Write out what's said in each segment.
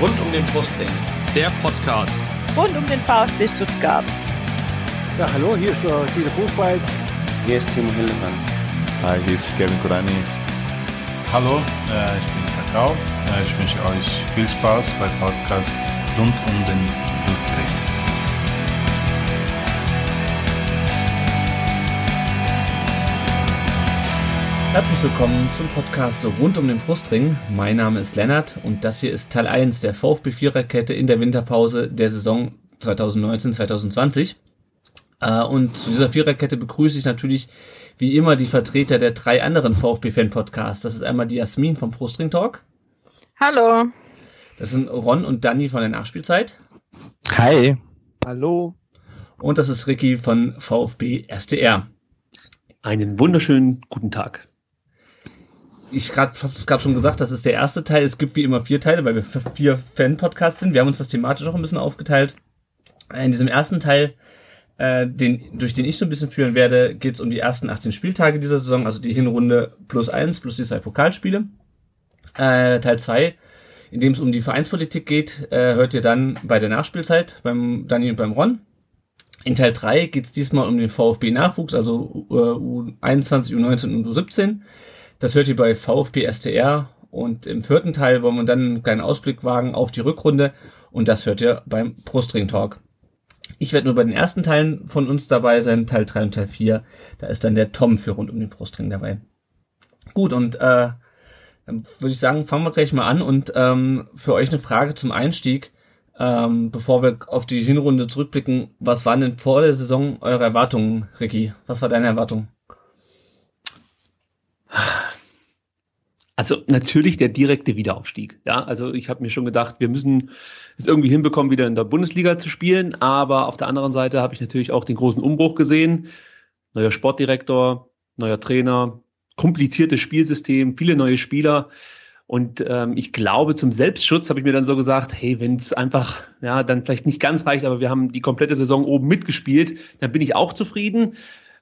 Rund um den Brustring. Der Podcast. Rund um den VfB Stuttgart. Ja, hallo, hier ist äh, Dieter Buchwald. Hier ist Timo Hildebrand. Hi, hier ist Kevin Kurani. Hallo, äh, ich bin Kakao. Äh, ich wünsche euch viel Spaß beim Podcast rund um den Brustring. Herzlich willkommen zum Podcast rund um den Brustring. Mein Name ist Lennart und das hier ist Teil 1 der VfB Viererkette in der Winterpause der Saison 2019-2020. Äh, und zu dieser Viererkette begrüße ich natürlich wie immer die Vertreter der drei anderen VfB-Fan-Podcasts. Das ist einmal die Jasmin vom Brustring Talk. Hallo. Das sind Ron und Danny von der Nachspielzeit. Hi. Hallo. Und das ist Ricky von VfB SDR. Einen wunderschönen guten Tag ich habe es gerade schon gesagt, das ist der erste Teil. Es gibt wie immer vier Teile, weil wir vier Fan-Podcasts sind. Wir haben uns das thematisch auch ein bisschen aufgeteilt. In diesem ersten Teil, äh, den, durch den ich so ein bisschen führen werde, geht es um die ersten 18 Spieltage dieser Saison, also die Hinrunde plus eins, plus die zwei Pokalspiele. Äh, Teil zwei, in dem es um die Vereinspolitik geht, äh, hört ihr dann bei der Nachspielzeit beim Dani und beim Ron. In Teil 3 geht es diesmal um den VfB-Nachwuchs, also äh, U21, U19 und U17. Das hört ihr bei VfB STR und im vierten Teil wollen wir dann einen kleinen Ausblick wagen auf die Rückrunde und das hört ihr beim Brustring Talk. Ich werde nur bei den ersten Teilen von uns dabei sein, Teil 3 und Teil 4. Da ist dann der Tom für rund um den Brustring dabei. Gut, und äh, dann würde ich sagen, fangen wir gleich mal an und ähm, für euch eine Frage zum Einstieg, ähm, bevor wir auf die Hinrunde zurückblicken. Was waren denn vor der Saison eure Erwartungen, Ricky? Was war deine Erwartung? Also natürlich der direkte Wiederaufstieg. Ja, also ich habe mir schon gedacht, wir müssen es irgendwie hinbekommen, wieder in der Bundesliga zu spielen. Aber auf der anderen Seite habe ich natürlich auch den großen Umbruch gesehen. Neuer Sportdirektor, neuer Trainer, kompliziertes Spielsystem, viele neue Spieler. Und ähm, ich glaube, zum Selbstschutz habe ich mir dann so gesagt, hey, wenn es einfach, ja, dann vielleicht nicht ganz reicht, aber wir haben die komplette Saison oben mitgespielt, dann bin ich auch zufrieden.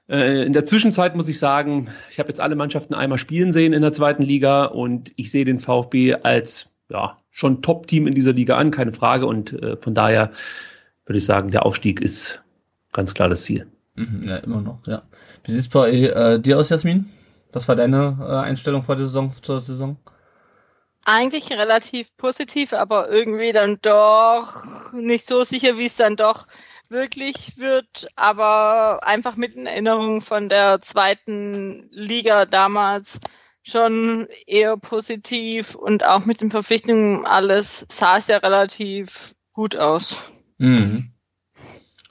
Äh, in der Zwischenzeit muss ich sagen, ich habe jetzt alle Mannschaften einmal spielen sehen in der zweiten Liga und ich sehe den VfB als ja, schon Top-Team in dieser Liga an, keine Frage. Und äh, von daher würde ich sagen, der Aufstieg ist ganz klar das Ziel. Mhm, ja, immer noch, ja. Wie sieht's bei äh, dir aus, Jasmin? Was war deine äh, Einstellung vor der Saison, zur Saison? Eigentlich relativ positiv, aber irgendwie dann doch nicht so sicher, wie es dann doch wirklich wird, aber einfach mit in Erinnerung von der zweiten Liga damals schon eher positiv und auch mit den Verpflichtungen alles sah es ja relativ gut aus. Mhm.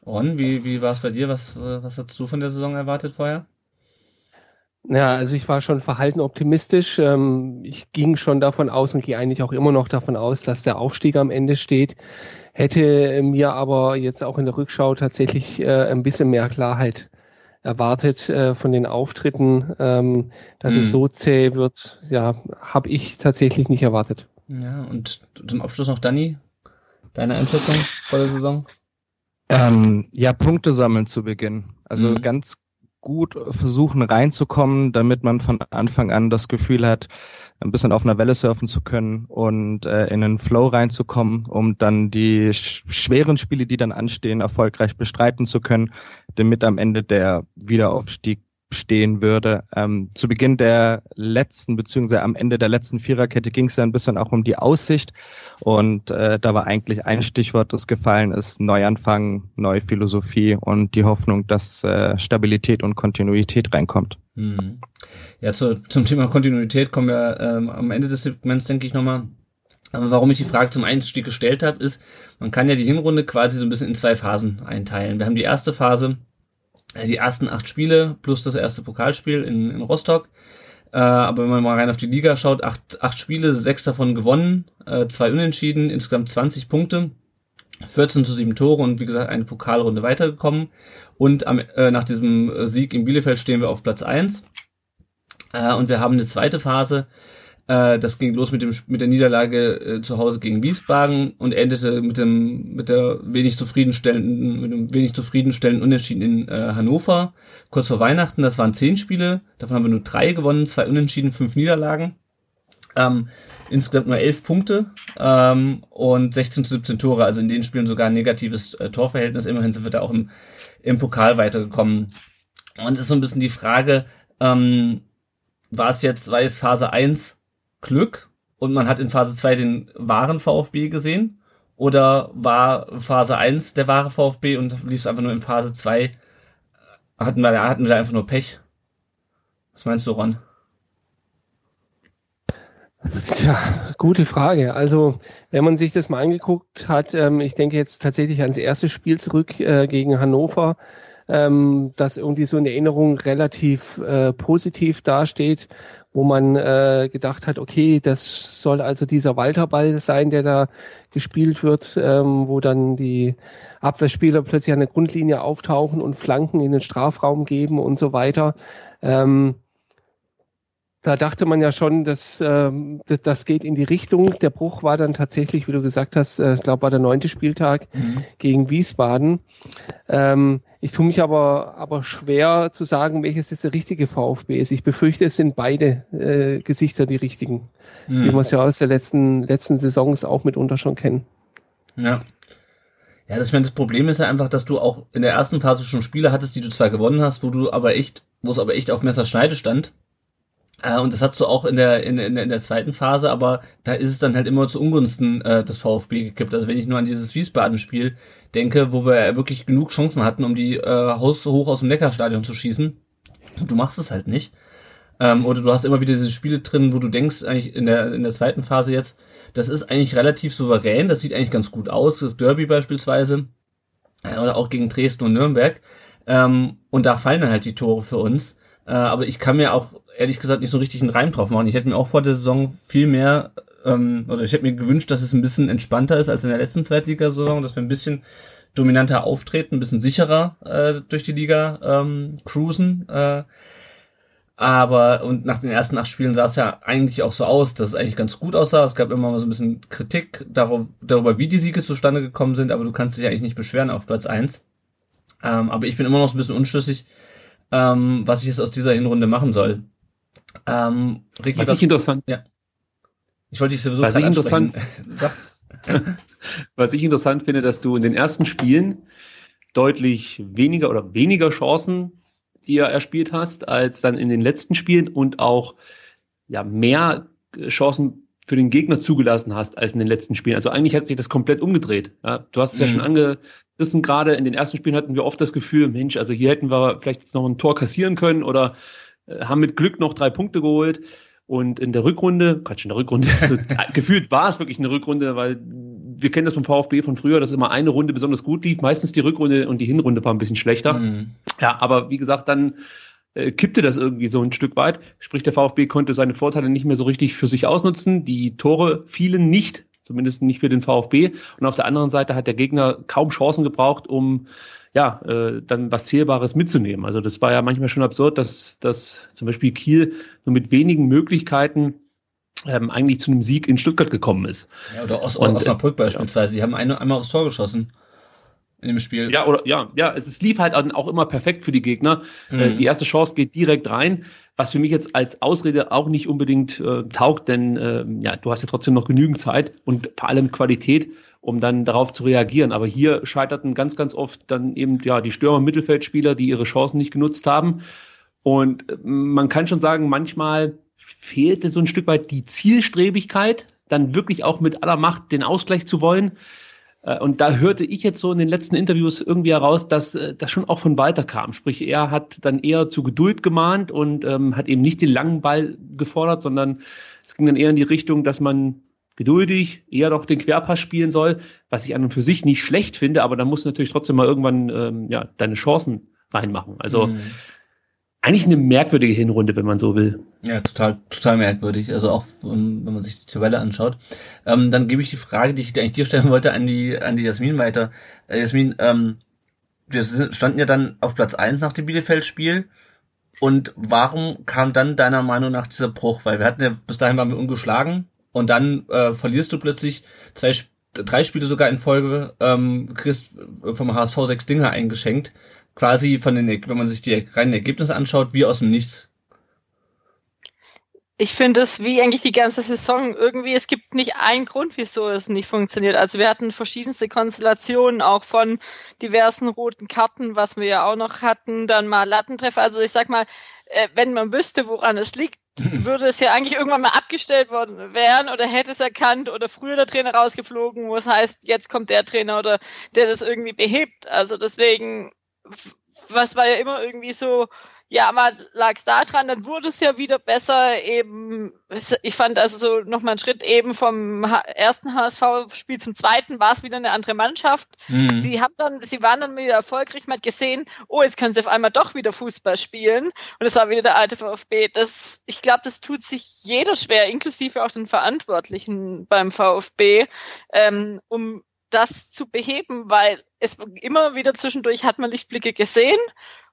Und wie, wie war es bei dir? Was, was hast du von der Saison erwartet vorher? Ja, also ich war schon verhalten optimistisch. Ähm, ich ging schon davon aus und gehe eigentlich auch immer noch davon aus, dass der Aufstieg am Ende steht hätte mir aber jetzt auch in der Rückschau tatsächlich äh, ein bisschen mehr Klarheit erwartet äh, von den Auftritten, ähm, dass mhm. es so zäh wird, ja, habe ich tatsächlich nicht erwartet. Ja, und zum Abschluss noch Danny, deine Einschätzung vor der Saison? Ähm, ja, Punkte sammeln zu Beginn. Also mhm. ganz gut versuchen reinzukommen, damit man von Anfang an das Gefühl hat, ein bisschen auf einer Welle surfen zu können und äh, in einen Flow reinzukommen, um dann die sch schweren Spiele, die dann anstehen, erfolgreich bestreiten zu können, damit am Ende der Wiederaufstieg stehen würde. Ähm, zu Beginn der letzten, beziehungsweise am Ende der letzten Viererkette ging es ja ein bisschen auch um die Aussicht. Und äh, da war eigentlich ein Stichwort, das gefallen ist, Neuanfang, neue Philosophie und die Hoffnung, dass äh, Stabilität und Kontinuität reinkommt. Hm. Ja, zu, zum Thema Kontinuität kommen wir ähm, am Ende des Segments, denke ich, nochmal. Aber warum ich die Frage zum Einstieg gestellt habe, ist, man kann ja die Hinrunde quasi so ein bisschen in zwei Phasen einteilen. Wir haben die erste Phase, die ersten acht Spiele plus das erste Pokalspiel in, in Rostock. Äh, aber wenn man mal rein auf die Liga schaut, acht, acht Spiele, sechs davon gewonnen, äh, zwei Unentschieden, insgesamt 20 Punkte, 14 zu 7 Tore und wie gesagt eine Pokalrunde weitergekommen. Und am, äh, nach diesem Sieg in Bielefeld stehen wir auf Platz eins äh, und wir haben eine zweite Phase, äh, das ging los mit dem mit der Niederlage äh, zu Hause gegen Wiesbaden und endete mit dem mit der wenig zufriedenstellenden mit dem wenig zufriedenstellenden Unentschieden in äh, Hannover kurz vor Weihnachten. Das waren zehn Spiele, davon haben wir nur drei gewonnen, zwei Unentschieden, fünf Niederlagen. Ähm, insgesamt nur 11 Punkte ähm, und 16 zu 17 Tore, also in den Spielen sogar ein negatives äh, Torverhältnis. Immerhin sind wir da auch im, im Pokal weitergekommen. Und es ist so ein bisschen die Frage, ähm, war es jetzt, war es Phase 1 Glück und man hat in Phase 2 den wahren VfB gesehen? Oder war Phase 1 der wahre VfB und lief es einfach nur in Phase 2? Hatten wir, hatten wir da einfach nur Pech? Was meinst du, Ron? Tja, gute Frage. Also, wenn man sich das mal angeguckt hat, ähm, ich denke jetzt tatsächlich ans erste Spiel zurück äh, gegen Hannover, ähm, das irgendwie so in Erinnerung relativ äh, positiv dasteht, wo man äh, gedacht hat, okay, das soll also dieser Walterball sein, der da gespielt wird, ähm, wo dann die Abwehrspieler plötzlich an der Grundlinie auftauchen und Flanken in den Strafraum geben und so weiter. Ähm, da dachte man ja schon, dass ähm, das geht in die Richtung. Der Bruch war dann tatsächlich, wie du gesagt hast, äh, ich glaube, war der neunte Spieltag mhm. gegen Wiesbaden. Ähm, ich tue mich aber, aber schwer zu sagen, welches jetzt der richtige VfB ist. Ich befürchte, es sind beide äh, Gesichter die richtigen, mhm. wie wir es ja aus der letzten, letzten Saisons auch mitunter schon kennen. Ja. Ja, das, das Problem ist ja einfach, dass du auch in der ersten Phase schon Spiele hattest, die du zwar gewonnen hast, wo du aber echt, wo es aber echt auf Messerschneide stand und das hast du auch in der, in, in, in der zweiten Phase, aber da ist es dann halt immer zu Ungunsten äh, des VfB gekippt. Also wenn ich nur an dieses Wiesbaden-Spiel denke, wo wir wirklich genug Chancen hatten, um die äh, Haus hoch aus dem Neckarstadion zu schießen, du machst es halt nicht. Ähm, oder du hast immer wieder diese Spiele drin, wo du denkst, eigentlich in der, in der zweiten Phase jetzt, das ist eigentlich relativ souverän, das sieht eigentlich ganz gut aus, das Derby beispielsweise, äh, oder auch gegen Dresden und Nürnberg. Ähm, und da fallen dann halt die Tore für uns. Äh, aber ich kann mir auch ehrlich gesagt nicht so richtig einen Reim drauf machen. Ich hätte mir auch vor der Saison viel mehr, ähm, oder ich hätte mir gewünscht, dass es ein bisschen entspannter ist als in der letzten Zweitligasaison, dass wir ein bisschen dominanter auftreten, ein bisschen sicherer äh, durch die Liga ähm, cruisen. Äh, aber und nach den ersten acht Spielen sah es ja eigentlich auch so aus, dass es eigentlich ganz gut aussah. Es gab immer mal so ein bisschen Kritik darüber, wie die Siege zustande gekommen sind, aber du kannst dich eigentlich nicht beschweren auf Platz eins. Ähm, aber ich bin immer noch so ein bisschen unschlüssig, ähm, was ich jetzt aus dieser Hinrunde machen soll. Ähm, Ricky, was, was ich interessant. Ja. Ich wollte dich sowieso was ich interessant, was ich interessant finde, dass du in den ersten Spielen deutlich weniger oder weniger Chancen dir erspielt hast, als dann in den letzten Spielen und auch ja mehr Chancen für den Gegner zugelassen hast als in den letzten Spielen. Also eigentlich hat sich das komplett umgedreht. Ja, du hast es mhm. ja schon angerissen, gerade in den ersten Spielen hatten wir oft das Gefühl, Mensch, also hier hätten wir vielleicht jetzt noch ein Tor kassieren können oder äh, haben mit Glück noch drei Punkte geholt. Und in der Rückrunde, Quatsch, in der Rückrunde, also, gefühlt war es wirklich eine Rückrunde, weil wir kennen das vom VfB von früher, dass immer eine Runde besonders gut lief. Meistens die Rückrunde und die Hinrunde war ein bisschen schlechter. Mhm. Ja, aber wie gesagt, dann äh, kippte das irgendwie so ein Stück weit. Sprich, der VfB konnte seine Vorteile nicht mehr so richtig für sich ausnutzen. Die Tore fielen nicht, zumindest nicht für den VfB. Und auf der anderen Seite hat der Gegner kaum Chancen gebraucht, um ja, äh, dann was Zählbares mitzunehmen. Also das war ja manchmal schon absurd, dass, dass zum Beispiel Kiel nur mit wenigen Möglichkeiten ähm, eigentlich zu einem Sieg in Stuttgart gekommen ist. Ja, oder Os Und, Osnabrück äh, beispielsweise. Die haben eine, einmal aufs Tor geschossen in dem Spiel. Ja, oder ja, ja, es, es lief halt auch immer perfekt für die Gegner. Mhm. Äh, die erste Chance geht direkt rein, was für mich jetzt als Ausrede auch nicht unbedingt äh, taugt, denn äh, ja, du hast ja trotzdem noch genügend Zeit und vor allem Qualität, um dann darauf zu reagieren. Aber hier scheiterten ganz, ganz oft dann eben ja die Stürmer Mittelfeldspieler, die ihre Chancen nicht genutzt haben. Und äh, man kann schon sagen, manchmal fehlte so ein Stück weit die Zielstrebigkeit, dann wirklich auch mit aller Macht den Ausgleich zu wollen. Äh, und da hörte ich jetzt so in den letzten Interviews irgendwie heraus, dass äh, das schon auch von weiter kam. Sprich, er hat dann eher zu Geduld gemahnt und ähm, hat eben nicht den langen Ball gefordert, sondern es ging dann eher in die Richtung, dass man geduldig, eher doch den Querpass spielen soll, was ich an und für sich nicht schlecht finde, aber da musst du natürlich trotzdem mal irgendwann ähm, ja, deine Chancen reinmachen. Also mhm. eigentlich eine merkwürdige Hinrunde, wenn man so will. Ja, total, total merkwürdig. Also auch wenn man sich die Tabelle anschaut. Ähm, dann gebe ich die Frage, die ich eigentlich dir stellen wollte, an die, an die Jasmin weiter. Äh, Jasmin, ähm, wir standen ja dann auf Platz eins nach dem Bielefeld-Spiel. Und warum kam dann deiner Meinung nach dieser Bruch? Weil wir hatten ja, bis dahin waren wir ungeschlagen, und dann äh, verlierst du plötzlich zwei, drei Spiele sogar in Folge, ähm, kriegst vom HSV sechs Dinge eingeschenkt, quasi von den, wenn man sich die reinen Ergebnisse anschaut, wie aus dem Nichts. Ich finde es wie eigentlich die ganze Saison irgendwie, es gibt nicht einen Grund, wieso es nicht funktioniert. Also wir hatten verschiedenste Konstellationen, auch von diversen roten Karten, was wir ja auch noch hatten, dann mal Lattentreffer. Also ich sag mal, äh, wenn man wüsste, woran es liegt, würde es ja eigentlich irgendwann mal abgestellt worden werden oder hätte es erkannt oder früher der Trainer rausgeflogen, wo es heißt, jetzt kommt der Trainer oder der das irgendwie behebt. Also deswegen, was war ja immer irgendwie so, ja, mal lag es da dran, dann wurde es ja wieder besser. Eben, ich fand also so nochmal einen Schritt eben vom ersten HSV-Spiel zum zweiten war es wieder eine andere Mannschaft. Mhm. Sie haben dann, sie waren dann wieder erfolgreich, man hat gesehen, oh, jetzt können sie auf einmal doch wieder Fußball spielen. Und es war wieder der alte VfB. Das, ich glaube, das tut sich jeder schwer, inklusive auch den Verantwortlichen beim VfB, ähm, um das zu beheben, weil es immer wieder zwischendurch hat man Lichtblicke gesehen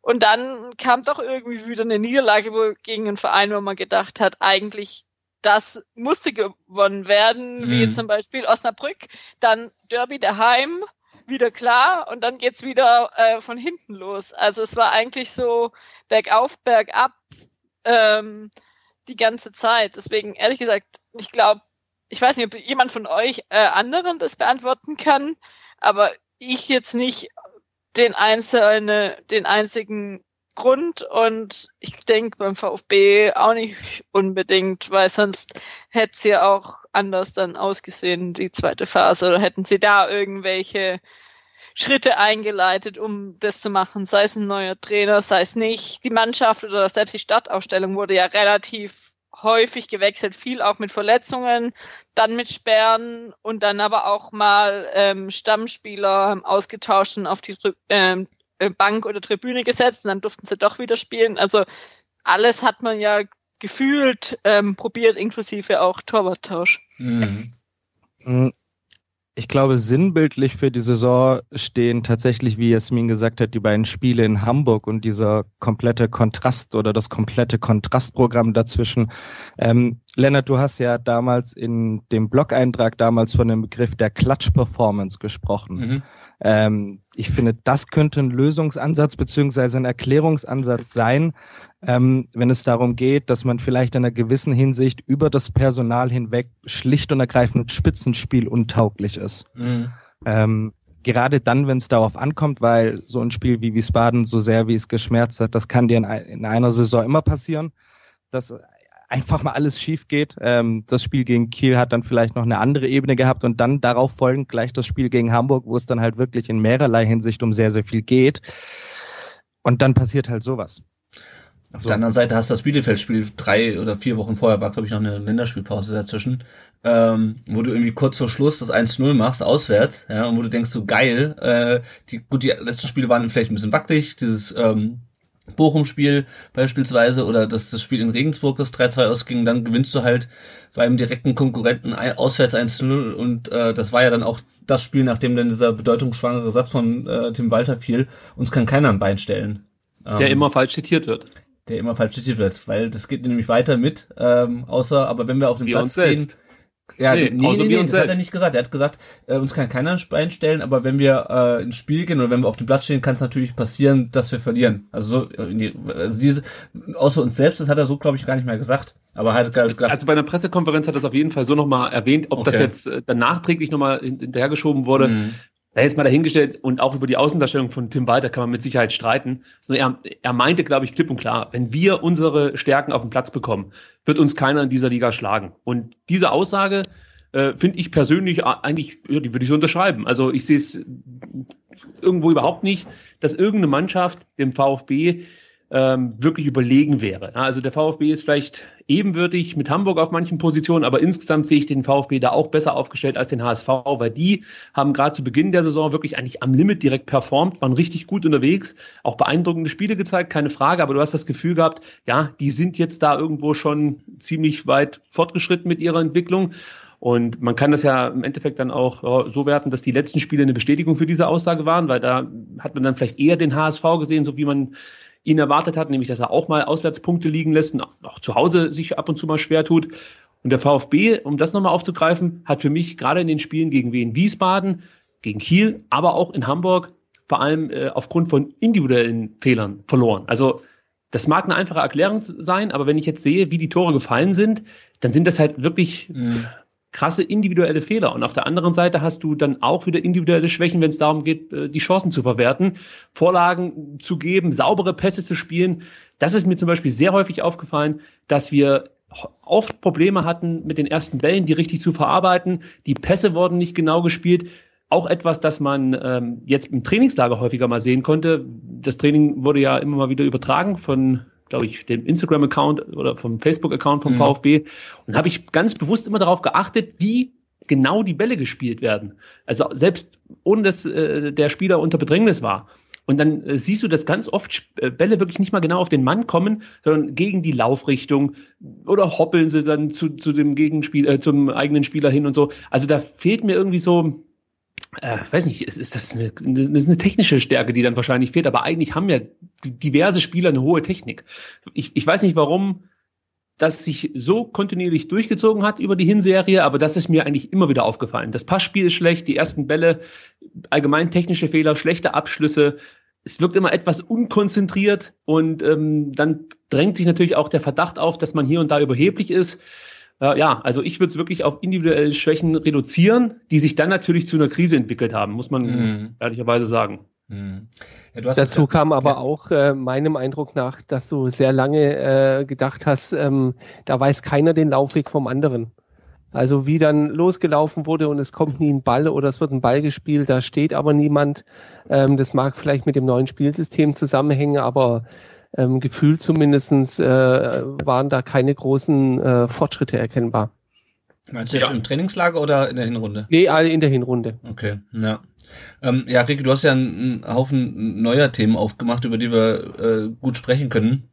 und dann kam doch irgendwie wieder eine Niederlage gegen einen Verein, wo man gedacht hat, eigentlich das musste gewonnen werden, mhm. wie zum Beispiel Osnabrück, dann Derby daheim, wieder klar und dann geht's wieder äh, von hinten los. Also es war eigentlich so bergauf, bergab ähm, die ganze Zeit. Deswegen, ehrlich gesagt, ich glaube, ich weiß nicht, ob jemand von euch äh, anderen das beantworten kann, aber ich jetzt nicht den einzelne, den einzigen Grund und ich denke beim VfB auch nicht unbedingt, weil sonst hätte es ja auch anders dann ausgesehen, die zweite Phase, oder hätten sie da irgendwelche Schritte eingeleitet, um das zu machen, sei es ein neuer Trainer, sei es nicht. Die Mannschaft oder selbst die Stadtausstellung wurde ja relativ häufig gewechselt, viel auch mit Verletzungen, dann mit Sperren und dann aber auch mal ähm, Stammspieler ausgetauscht und auf die ähm, äh, Bank oder Tribüne gesetzt und dann durften sie doch wieder spielen. Also alles hat man ja gefühlt ähm, probiert, inklusive auch Torwarttausch. Mhm. Ich glaube, sinnbildlich für die Saison stehen tatsächlich, wie Jasmin gesagt hat, die beiden Spiele in Hamburg und dieser komplette Kontrast oder das komplette Kontrastprogramm dazwischen. Ähm, Lennart, du hast ja damals in dem Blog-Eintrag damals von dem Begriff der Klatsch-Performance gesprochen. Mhm. Ähm, ich finde, das könnte ein Lösungsansatz beziehungsweise ein Erklärungsansatz sein, ähm, wenn es darum geht, dass man vielleicht in einer gewissen Hinsicht über das Personal hinweg schlicht und ergreifend Spitzenspiel untauglich ist. Mhm. Ähm, gerade dann, wenn es darauf ankommt, weil so ein Spiel wie Wiesbaden, so sehr wie es geschmerzt hat, das kann dir in, in einer Saison immer passieren, dass einfach mal alles schief geht. Ähm, das Spiel gegen Kiel hat dann vielleicht noch eine andere Ebene gehabt und dann darauf folgend gleich das Spiel gegen Hamburg, wo es dann halt wirklich in mehrerlei Hinsicht um sehr, sehr viel geht. Und dann passiert halt sowas. Auf so. der anderen Seite hast du das Bielefeld-Spiel drei oder vier Wochen vorher, war glaube ich noch eine Länderspielpause dazwischen, ähm, wo du irgendwie kurz vor Schluss das 1-0 machst, auswärts, ja, und wo du denkst, so geil, äh, die, gut, die letzten Spiele waren vielleicht ein bisschen wackelig, dieses ähm, Bochum-Spiel beispielsweise oder dass das Spiel in Regensburg das 3-2 ausging, dann gewinnst du halt beim direkten Konkurrenten ein, auswärts 1-0 und äh, das war ja dann auch das Spiel, nachdem dann dieser bedeutungsschwangere Satz von äh, Tim Walter fiel, uns kann keiner ein Bein stellen. Der ähm, immer falsch zitiert wird. Der immer falsch zitiert wird, weil das geht nämlich weiter mit, ähm, außer, aber wenn wir auf den Wie Platz gehen, ja, nee, nee, nee, nee das selbst. hat er nicht gesagt. Er hat gesagt, äh, uns kann keiner ein Bein stellen, aber wenn wir äh, ins Spiel gehen oder wenn wir auf dem Platz stehen, kann es natürlich passieren, dass wir verlieren. Also so, äh, die, also diese, außer uns selbst, das hat er so, glaube ich, gar nicht mehr gesagt. Aber halt gesagt. Also bei einer Pressekonferenz hat er es auf jeden Fall so nochmal erwähnt, ob okay. das jetzt äh, dann nachträglich nochmal hinterhergeschoben wurde. Mhm da ist mal dahingestellt und auch über die Außendarstellung von Tim Walter kann man mit Sicherheit streiten. Er, er meinte, glaube ich, klipp und klar, wenn wir unsere Stärken auf den Platz bekommen, wird uns keiner in dieser Liga schlagen. Und diese Aussage äh, finde ich persönlich eigentlich, ja, die würde ich so unterschreiben. Also ich sehe es irgendwo überhaupt nicht, dass irgendeine Mannschaft dem VfB ähm, wirklich überlegen wäre. Also der VfB ist vielleicht ebenwürdig mit Hamburg auf manchen Positionen, aber insgesamt sehe ich den VfB da auch besser aufgestellt als den HSV, weil die haben gerade zu Beginn der Saison wirklich eigentlich am Limit direkt performt, waren richtig gut unterwegs, auch beeindruckende Spiele gezeigt, keine Frage, aber du hast das Gefühl gehabt, ja, die sind jetzt da irgendwo schon ziemlich weit fortgeschritten mit ihrer Entwicklung. Und man kann das ja im Endeffekt dann auch so werten, dass die letzten Spiele eine Bestätigung für diese Aussage waren, weil da hat man dann vielleicht eher den HSV gesehen, so wie man ihn erwartet hat, nämlich dass er auch mal Auswärtspunkte liegen lässt und auch zu Hause sich ab und zu mal schwer tut. Und der VfB, um das nochmal aufzugreifen, hat für mich gerade in den Spielen gegen Wien Wiesbaden, gegen Kiel, aber auch in Hamburg vor allem äh, aufgrund von individuellen Fehlern verloren. Also Das mag eine einfache Erklärung sein, aber wenn ich jetzt sehe, wie die Tore gefallen sind, dann sind das halt wirklich mhm. Krasse individuelle Fehler. Und auf der anderen Seite hast du dann auch wieder individuelle Schwächen, wenn es darum geht, äh, die Chancen zu verwerten, Vorlagen zu geben, saubere Pässe zu spielen. Das ist mir zum Beispiel sehr häufig aufgefallen, dass wir oft Probleme hatten mit den ersten Bällen, die richtig zu verarbeiten. Die Pässe wurden nicht genau gespielt. Auch etwas, das man ähm, jetzt im Trainingslager häufiger mal sehen konnte. Das Training wurde ja immer mal wieder übertragen von, glaube ich, dem Instagram-Account oder vom Facebook-Account vom mhm. VfB. Und habe ich ganz bewusst immer darauf geachtet, wie genau die Bälle gespielt werden. Also selbst ohne dass äh, der Spieler unter Bedrängnis war. Und dann äh, siehst du, dass ganz oft äh, Bälle wirklich nicht mal genau auf den Mann kommen, sondern gegen die Laufrichtung oder hoppeln sie dann zu, zu dem Gegenspiel, äh, zum eigenen Spieler hin und so. Also da fehlt mir irgendwie so, äh, weiß nicht, ist, ist das eine, eine, eine technische Stärke, die dann wahrscheinlich fehlt, aber eigentlich haben ja diverse Spieler eine hohe Technik. Ich, ich weiß nicht, warum das sich so kontinuierlich durchgezogen hat über die Hinserie, aber das ist mir eigentlich immer wieder aufgefallen. Das Passspiel ist schlecht, die ersten Bälle, allgemein technische Fehler, schlechte Abschlüsse. Es wirkt immer etwas unkonzentriert und ähm, dann drängt sich natürlich auch der Verdacht auf, dass man hier und da überheblich ist. Äh, ja, also ich würde es wirklich auf individuelle Schwächen reduzieren, die sich dann natürlich zu einer Krise entwickelt haben, muss man mhm. ehrlicherweise sagen. Mhm. Ja, Dazu kam aber ja. auch äh, meinem Eindruck nach, dass du sehr lange äh, gedacht hast, ähm, da weiß keiner den Laufweg vom anderen. Also wie dann losgelaufen wurde und es kommt nie ein Ball oder es wird ein Ball gespielt, da steht aber niemand. Ähm, das mag vielleicht mit dem neuen Spielsystem zusammenhängen, aber ähm, gefühlt zumindestens äh, waren da keine großen äh, Fortschritte erkennbar. Meinst du jetzt ja. im Trainingslager oder in der Hinrunde? Nee, in der Hinrunde. Okay, ja. Ähm, ja, Ricky, du hast ja einen, einen Haufen neuer Themen aufgemacht, über die wir äh, gut sprechen können.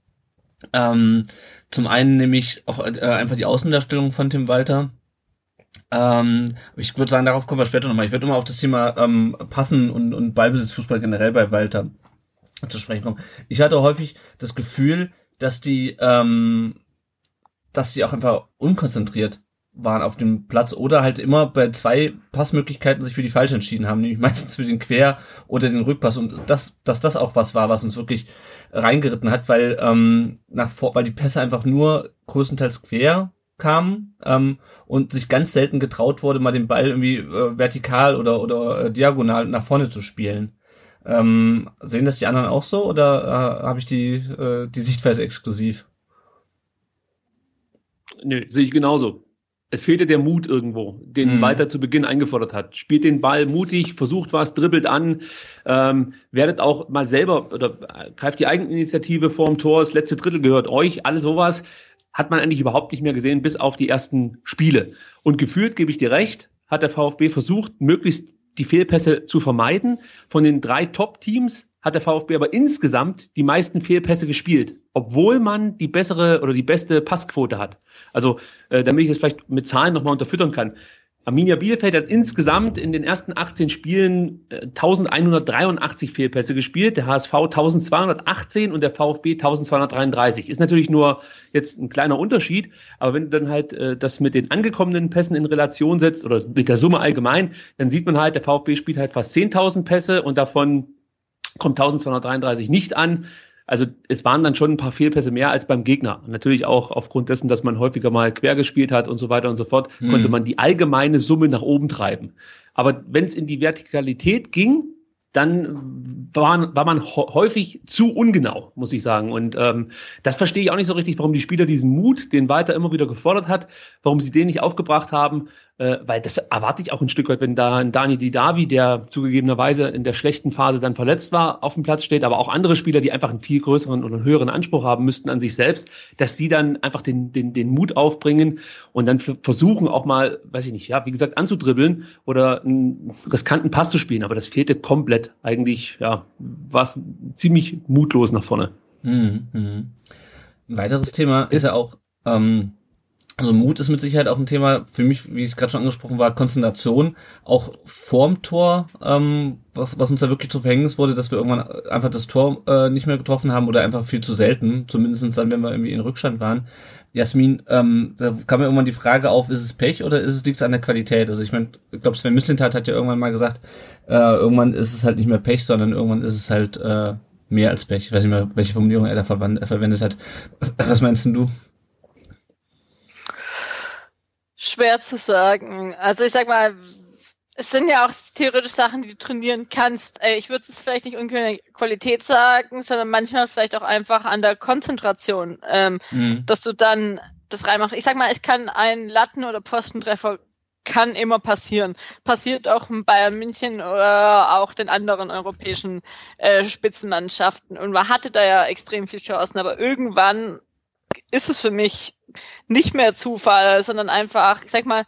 Ähm, zum einen nämlich auch äh, einfach die Außendarstellung von Tim Walter. Ähm, ich würde sagen, darauf kommen wir später nochmal. Ich würde immer auf das Thema ähm, Passen und, und Ballbesitzfußball generell bei Walter zu sprechen kommen. Ich hatte häufig das Gefühl, dass die, ähm, dass die auch einfach unkonzentriert waren auf dem Platz oder halt immer bei zwei Passmöglichkeiten sich für die falsche entschieden haben, nämlich meistens für den Quer- oder den Rückpass und das, dass das auch was war, was uns wirklich reingeritten hat, weil ähm, nach vor, weil die Pässe einfach nur größtenteils quer kamen ähm, und sich ganz selten getraut wurde, mal den Ball irgendwie äh, vertikal oder oder äh, diagonal nach vorne zu spielen. Ähm, sehen das die anderen auch so oder äh, habe ich die, äh, die Sichtweise exklusiv? Nö, sehe ich genauso. Es fehlte der Mut irgendwo, den mhm. weiter zu Beginn eingefordert hat. Spielt den Ball mutig, versucht was, dribbelt an, ähm, werdet auch mal selber oder äh, greift die Eigeninitiative vorm Tor, das letzte Drittel gehört euch, alles sowas hat man eigentlich überhaupt nicht mehr gesehen, bis auf die ersten Spiele. Und gefühlt, gebe ich dir recht, hat der VfB versucht, möglichst die Fehlpässe zu vermeiden. Von den drei Top-Teams hat der VfB aber insgesamt die meisten Fehlpässe gespielt, obwohl man die bessere oder die beste Passquote hat. Also, äh, damit ich das vielleicht mit Zahlen nochmal unterfüttern kann. Arminia Bielefeld hat insgesamt in den ersten 18 Spielen äh, 1183 Fehlpässe gespielt, der HSV 1218 und der VfB 1233. Ist natürlich nur jetzt ein kleiner Unterschied, aber wenn du dann halt äh, das mit den angekommenen Pässen in Relation setzt oder mit der Summe allgemein, dann sieht man halt, der VfB spielt halt fast 10.000 Pässe und davon kommt 1233 nicht an. Also es waren dann schon ein paar Fehlpässe mehr als beim Gegner. natürlich auch aufgrund dessen, dass man häufiger mal quer gespielt hat und so weiter und so fort, mhm. konnte man die allgemeine Summe nach oben treiben. Aber wenn es in die Vertikalität ging, dann war, war man häufig zu ungenau, muss ich sagen. Und ähm, das verstehe ich auch nicht so richtig, warum die Spieler diesen Mut, den Walter immer wieder gefordert hat, warum sie den nicht aufgebracht haben, äh, weil das erwarte ich auch ein Stück weit, wenn da ein Dani Didavi, der zugegebenerweise in der schlechten Phase dann verletzt war, auf dem Platz steht, aber auch andere Spieler, die einfach einen viel größeren oder höheren Anspruch haben müssten an sich selbst, dass sie dann einfach den, den, den Mut aufbringen und dann versuchen auch mal, weiß ich nicht, ja, wie gesagt, anzudribbeln oder einen riskanten Pass zu spielen. Aber das fehlte komplett. Eigentlich, ja, war es ziemlich mutlos nach vorne. Mhm, mh. Ein weiteres Thema ist ja auch, ähm, also Mut ist mit Sicherheit auch ein Thema für mich, wie es gerade schon angesprochen war, Konzentration, auch vorm Tor, ähm, was, was uns da wirklich zu Verhängnis wurde, dass wir irgendwann einfach das Tor äh, nicht mehr getroffen haben oder einfach viel zu selten, zumindest dann, wenn wir irgendwie in Rückstand waren. Jasmin, ähm, da kam mir irgendwann die Frage auf, ist es Pech oder ist es liegt an der Qualität? Also ich meine, ich glaube, Sven Mislintat hat ja irgendwann mal gesagt, äh, irgendwann ist es halt nicht mehr Pech, sondern irgendwann ist es halt äh, mehr als Pech. Ich weiß nicht mehr, welche Formulierung er da verwendet hat. Was, was meinst denn du? Schwer zu sagen. Also ich sag mal, es sind ja auch theoretisch Sachen, die du trainieren kannst. Ich würde es vielleicht nicht unbedingt Qualität sagen, sondern manchmal vielleicht auch einfach an der Konzentration, ähm, mhm. dass du dann das reinmachst. Ich sag mal, ich kann einen Latten- oder Postentreffer kann immer passieren. Passiert auch in Bayern München oder auch den anderen europäischen äh, Spitzenmannschaften. Und man hatte da ja extrem viel Chancen, aber irgendwann ist es für mich nicht mehr Zufall, sondern einfach, ich sag mal,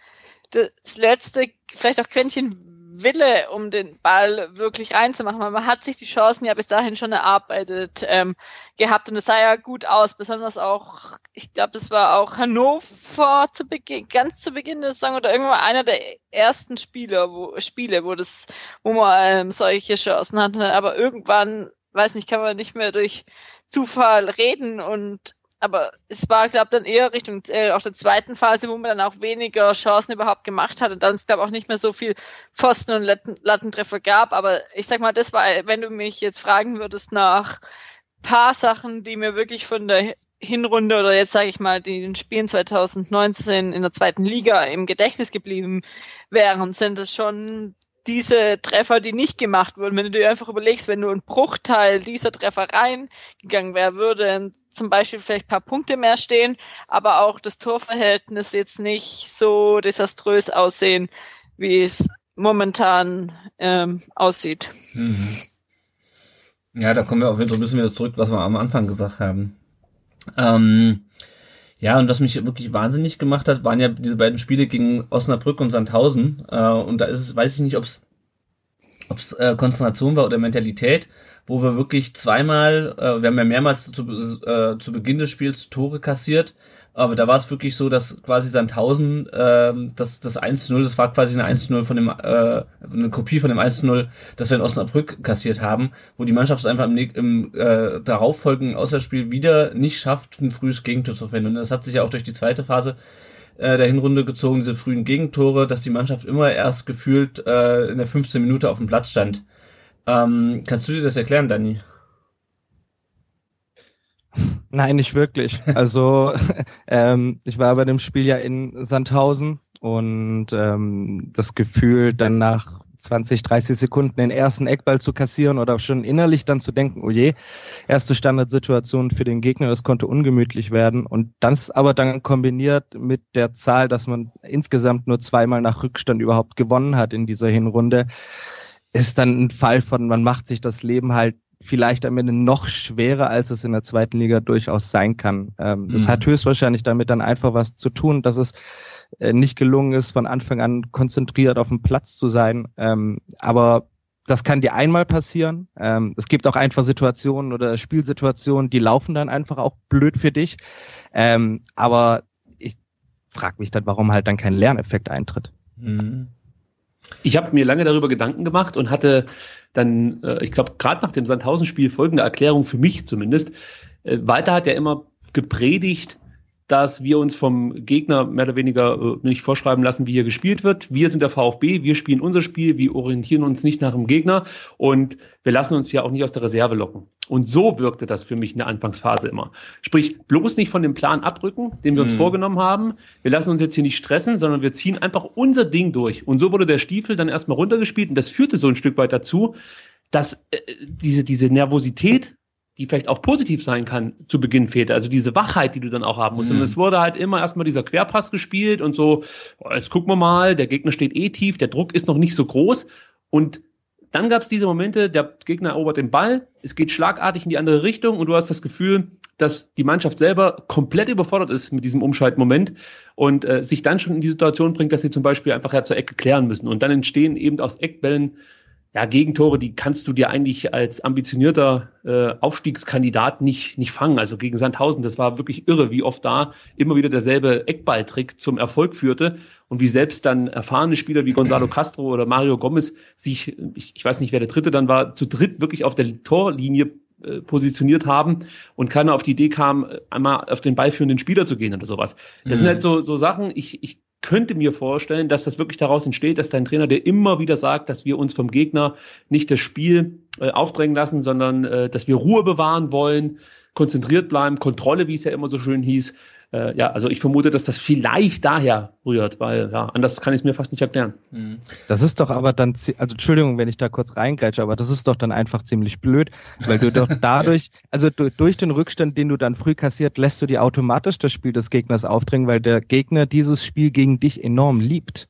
das letzte, vielleicht auch Quäntchen Wille, um den Ball wirklich reinzumachen. Man hat sich die Chancen ja bis dahin schon erarbeitet ähm, gehabt und es sah ja gut aus, besonders auch, ich glaube, das war auch Hannover zu Beginn, ganz zu Beginn der Saison oder irgendwann einer der ersten Spieler, wo, Spiele, wo das, wo man ähm, solche Chancen hatte. Aber irgendwann, weiß nicht, kann man nicht mehr durch Zufall reden und aber es war, glaube dann eher Richtung äh, auch der zweiten Phase, wo man dann auch weniger Chancen überhaupt gemacht hat und dann es, glaube auch nicht mehr so viel Pfosten und Latten, Lattentreffer gab. Aber ich sag mal, das war, wenn du mich jetzt fragen würdest nach paar Sachen, die mir wirklich von der Hinrunde oder jetzt sage ich mal den Spielen 2019 in der zweiten Liga im Gedächtnis geblieben wären, sind es schon diese Treffer, die nicht gemacht wurden, wenn du dir einfach überlegst, wenn du ein Bruchteil dieser Treffer reingegangen wäre, würde zum Beispiel vielleicht ein paar Punkte mehr stehen, aber auch das Torverhältnis jetzt nicht so desaströs aussehen, wie es momentan ähm, aussieht. Mhm. Ja, da kommen wir auf jeden Fall ein bisschen wieder zurück, was wir am Anfang gesagt haben. Ähm, ja, und was mich wirklich wahnsinnig gemacht hat, waren ja diese beiden Spiele gegen Osnabrück und Sandhausen. Äh, und da ist es, weiß ich nicht, ob es äh, Konzentration war oder Mentalität, wo wir wirklich zweimal, äh, wir haben ja mehrmals zu, äh, zu Beginn des Spiels Tore kassiert aber da war es wirklich so, dass quasi Sandhausen, ähm, das, das 1-0, das war quasi eine 1-0 von dem, äh, eine Kopie von dem 1-0, das wir in Osnabrück kassiert haben, wo die Mannschaft es einfach im, im äh, darauffolgenden Auswärtsspiel wieder nicht schafft, ein frühes Gegentor zu finden. Und das hat sich ja auch durch die zweite Phase äh, der Hinrunde gezogen, diese frühen Gegentore, dass die Mannschaft immer erst gefühlt äh, in der 15 Minute auf dem Platz stand. Ähm, kannst du dir das erklären, Dani? Nein, nicht wirklich. Also ähm, ich war bei dem Spiel ja in Sandhausen und ähm, das Gefühl, dann nach 20, 30 Sekunden den ersten Eckball zu kassieren oder schon innerlich dann zu denken, oh je, erste Standardsituation für den Gegner, das konnte ungemütlich werden. Und das aber dann kombiniert mit der Zahl, dass man insgesamt nur zweimal nach Rückstand überhaupt gewonnen hat in dieser Hinrunde, ist dann ein Fall von, man macht sich das Leben halt vielleicht am Ende noch schwerer, als es in der zweiten Liga durchaus sein kann. Ähm, das mhm. hat höchstwahrscheinlich damit dann einfach was zu tun, dass es äh, nicht gelungen ist, von Anfang an konzentriert auf dem Platz zu sein. Ähm, aber das kann dir einmal passieren. Ähm, es gibt auch einfach Situationen oder Spielsituationen, die laufen dann einfach auch blöd für dich. Ähm, aber ich frage mich dann, warum halt dann kein Lerneffekt eintritt. Mhm. Ich habe mir lange darüber Gedanken gemacht und hatte dann, äh, ich glaube, gerade nach dem Sandhausen-Spiel folgende Erklärung für mich zumindest. Äh, Walter hat ja immer gepredigt, dass wir uns vom Gegner mehr oder weniger äh, nicht vorschreiben lassen, wie hier gespielt wird. Wir sind der VfB, wir spielen unser Spiel, wir orientieren uns nicht nach dem Gegner und wir lassen uns ja auch nicht aus der Reserve locken. Und so wirkte das für mich in der Anfangsphase immer. Sprich, bloß nicht von dem Plan abrücken, den wir uns mhm. vorgenommen haben. Wir lassen uns jetzt hier nicht stressen, sondern wir ziehen einfach unser Ding durch. Und so wurde der Stiefel dann erstmal runtergespielt und das führte so ein Stück weit dazu, dass äh, diese, diese Nervosität die vielleicht auch positiv sein kann, zu Beginn fehlte. Also diese Wachheit, die du dann auch haben musst. Mhm. Und es wurde halt immer erstmal dieser Querpass gespielt und so, oh, jetzt gucken wir mal, der Gegner steht eh tief, der Druck ist noch nicht so groß. Und dann gab es diese Momente, der Gegner erobert den Ball, es geht schlagartig in die andere Richtung und du hast das Gefühl, dass die Mannschaft selber komplett überfordert ist mit diesem Umschaltmoment und äh, sich dann schon in die Situation bringt, dass sie zum Beispiel einfach ja zur Ecke klären müssen. Und dann entstehen eben aus Eckbällen ja, Gegentore, die kannst du dir eigentlich als ambitionierter äh, Aufstiegskandidat nicht, nicht fangen. Also gegen Sandhausen, das war wirklich irre, wie oft da immer wieder derselbe Eckballtrick zum Erfolg führte und wie selbst dann erfahrene Spieler wie Gonzalo Castro oder Mario Gomez sich, ich, ich weiß nicht, wer der dritte dann war, zu dritt wirklich auf der Torlinie äh, positioniert haben und keiner auf die Idee kam, einmal auf den beiführenden Spieler zu gehen oder sowas. Das mhm. sind halt so, so Sachen, ich, ich könnte mir vorstellen, dass das wirklich daraus entsteht, dass dein Trainer dir immer wieder sagt, dass wir uns vom Gegner nicht das Spiel äh, aufdrängen lassen, sondern äh, dass wir Ruhe bewahren wollen, konzentriert bleiben, Kontrolle, wie es ja immer so schön hieß. Äh, ja, also ich vermute, dass das vielleicht daher rührt, weil ja, anders kann ich es mir fast nicht erklären. Mhm. Das ist doch aber dann, also Entschuldigung, wenn ich da kurz reingrätsche, aber das ist doch dann einfach ziemlich blöd, weil du doch dadurch, also du, durch den Rückstand, den du dann früh kassiert, lässt du dir automatisch das Spiel des Gegners aufdrängen, weil der Gegner dieses Spiel gegen dich enorm liebt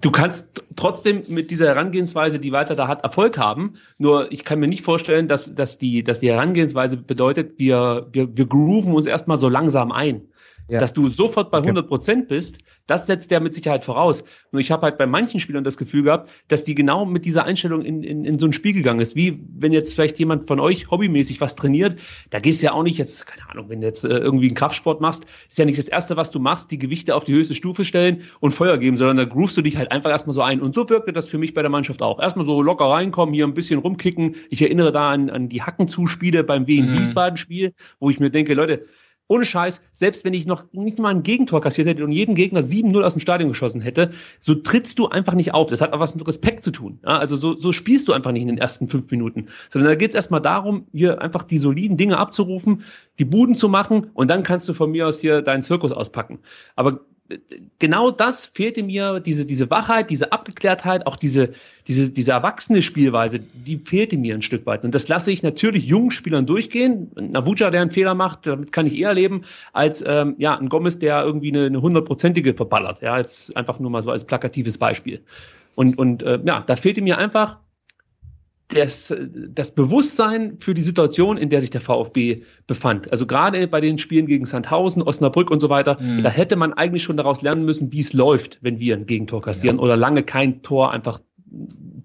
du kannst trotzdem mit dieser Herangehensweise, die weiter da hat, Erfolg haben. Nur ich kann mir nicht vorstellen, dass, dass, die, dass die Herangehensweise bedeutet, wir, wir, wir grooven uns erstmal so langsam ein. Ja. Dass du sofort bei 100 Prozent bist, das setzt der mit Sicherheit voraus. Nur ich habe halt bei manchen Spielern das Gefühl gehabt, dass die genau mit dieser Einstellung in, in, in so ein Spiel gegangen ist. Wie wenn jetzt vielleicht jemand von euch hobbymäßig was trainiert, da gehst du ja auch nicht jetzt, keine Ahnung, wenn du jetzt äh, irgendwie einen Kraftsport machst, ist ja nicht das Erste, was du machst, die Gewichte auf die höchste Stufe stellen und Feuer geben, sondern da groovst du dich halt einfach erstmal so ein. Und so wirkte das für mich bei der Mannschaft auch. Erstmal so locker reinkommen, hier ein bisschen rumkicken. Ich erinnere da an, an die Hackenzuspiele beim Wien mhm. Wiesbaden-Spiel, wo ich mir denke, Leute, ohne Scheiß, selbst wenn ich noch nicht mal ein Gegentor kassiert hätte und jeden Gegner 7-0 aus dem Stadion geschossen hätte, so trittst du einfach nicht auf. Das hat auch was mit Respekt zu tun. Ja, also so, so spielst du einfach nicht in den ersten fünf Minuten. Sondern da geht es erstmal darum, hier einfach die soliden Dinge abzurufen, die Buden zu machen und dann kannst du von mir aus hier deinen Zirkus auspacken. Aber genau das fehlte mir, diese, diese Wachheit, diese Abgeklärtheit, auch diese, diese, diese erwachsene Spielweise, die fehlte mir ein Stück weit. Und das lasse ich natürlich jungen Spielern durchgehen. Nabuja, der einen Fehler macht, damit kann ich eher leben, als ähm, ja, ein Gomez, der irgendwie eine hundertprozentige verballert. Ja, jetzt einfach nur mal so als plakatives Beispiel. Und, und äh, ja, da fehlte mir einfach das, das Bewusstsein für die Situation, in der sich der VfB befand. Also gerade bei den Spielen gegen Sandhausen, Osnabrück und so weiter, mhm. da hätte man eigentlich schon daraus lernen müssen, wie es läuft, wenn wir ein Gegentor kassieren ja. oder lange kein Tor einfach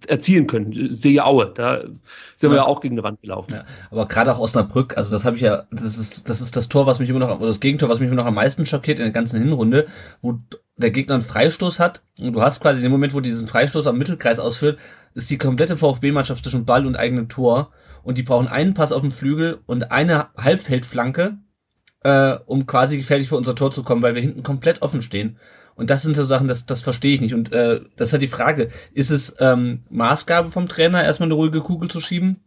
erzielen können. Sehe Aue, da sind ja. wir ja auch gegen eine Wand gelaufen. Ja. Aber gerade auch Osnabrück, also das habe ich ja, das ist das ist das Tor, was mich immer noch, oder das Gegentor, was mich immer noch am meisten schockiert in der ganzen Hinrunde, wo der Gegner einen Freistoß hat und du hast quasi den Moment, wo diesen Freistoß am Mittelkreis ausführt, ist die komplette VfB-Mannschaft zwischen Ball und eigenem Tor und die brauchen einen Pass auf dem Flügel und eine Halbfeldflanke, äh, um quasi gefährlich vor unser Tor zu kommen, weil wir hinten komplett offen stehen. Und das sind so Sachen, das, das verstehe ich nicht. Und äh, das ist halt die Frage, ist es ähm, Maßgabe vom Trainer, erstmal eine ruhige Kugel zu schieben?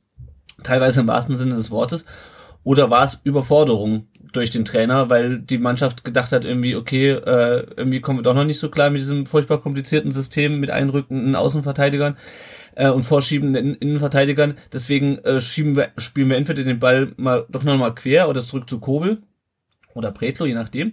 Teilweise im wahrsten Sinne des Wortes. Oder war es Überforderung durch den Trainer, weil die Mannschaft gedacht hat, irgendwie, okay, äh, irgendwie kommen wir doch noch nicht so klar mit diesem furchtbar komplizierten System mit einrückenden Außenverteidigern äh, und vorschiebenden Innenverteidigern. Deswegen äh, schieben wir, spielen wir entweder den Ball mal doch noch mal quer oder zurück zu Kobel oder Pretlo, je nachdem.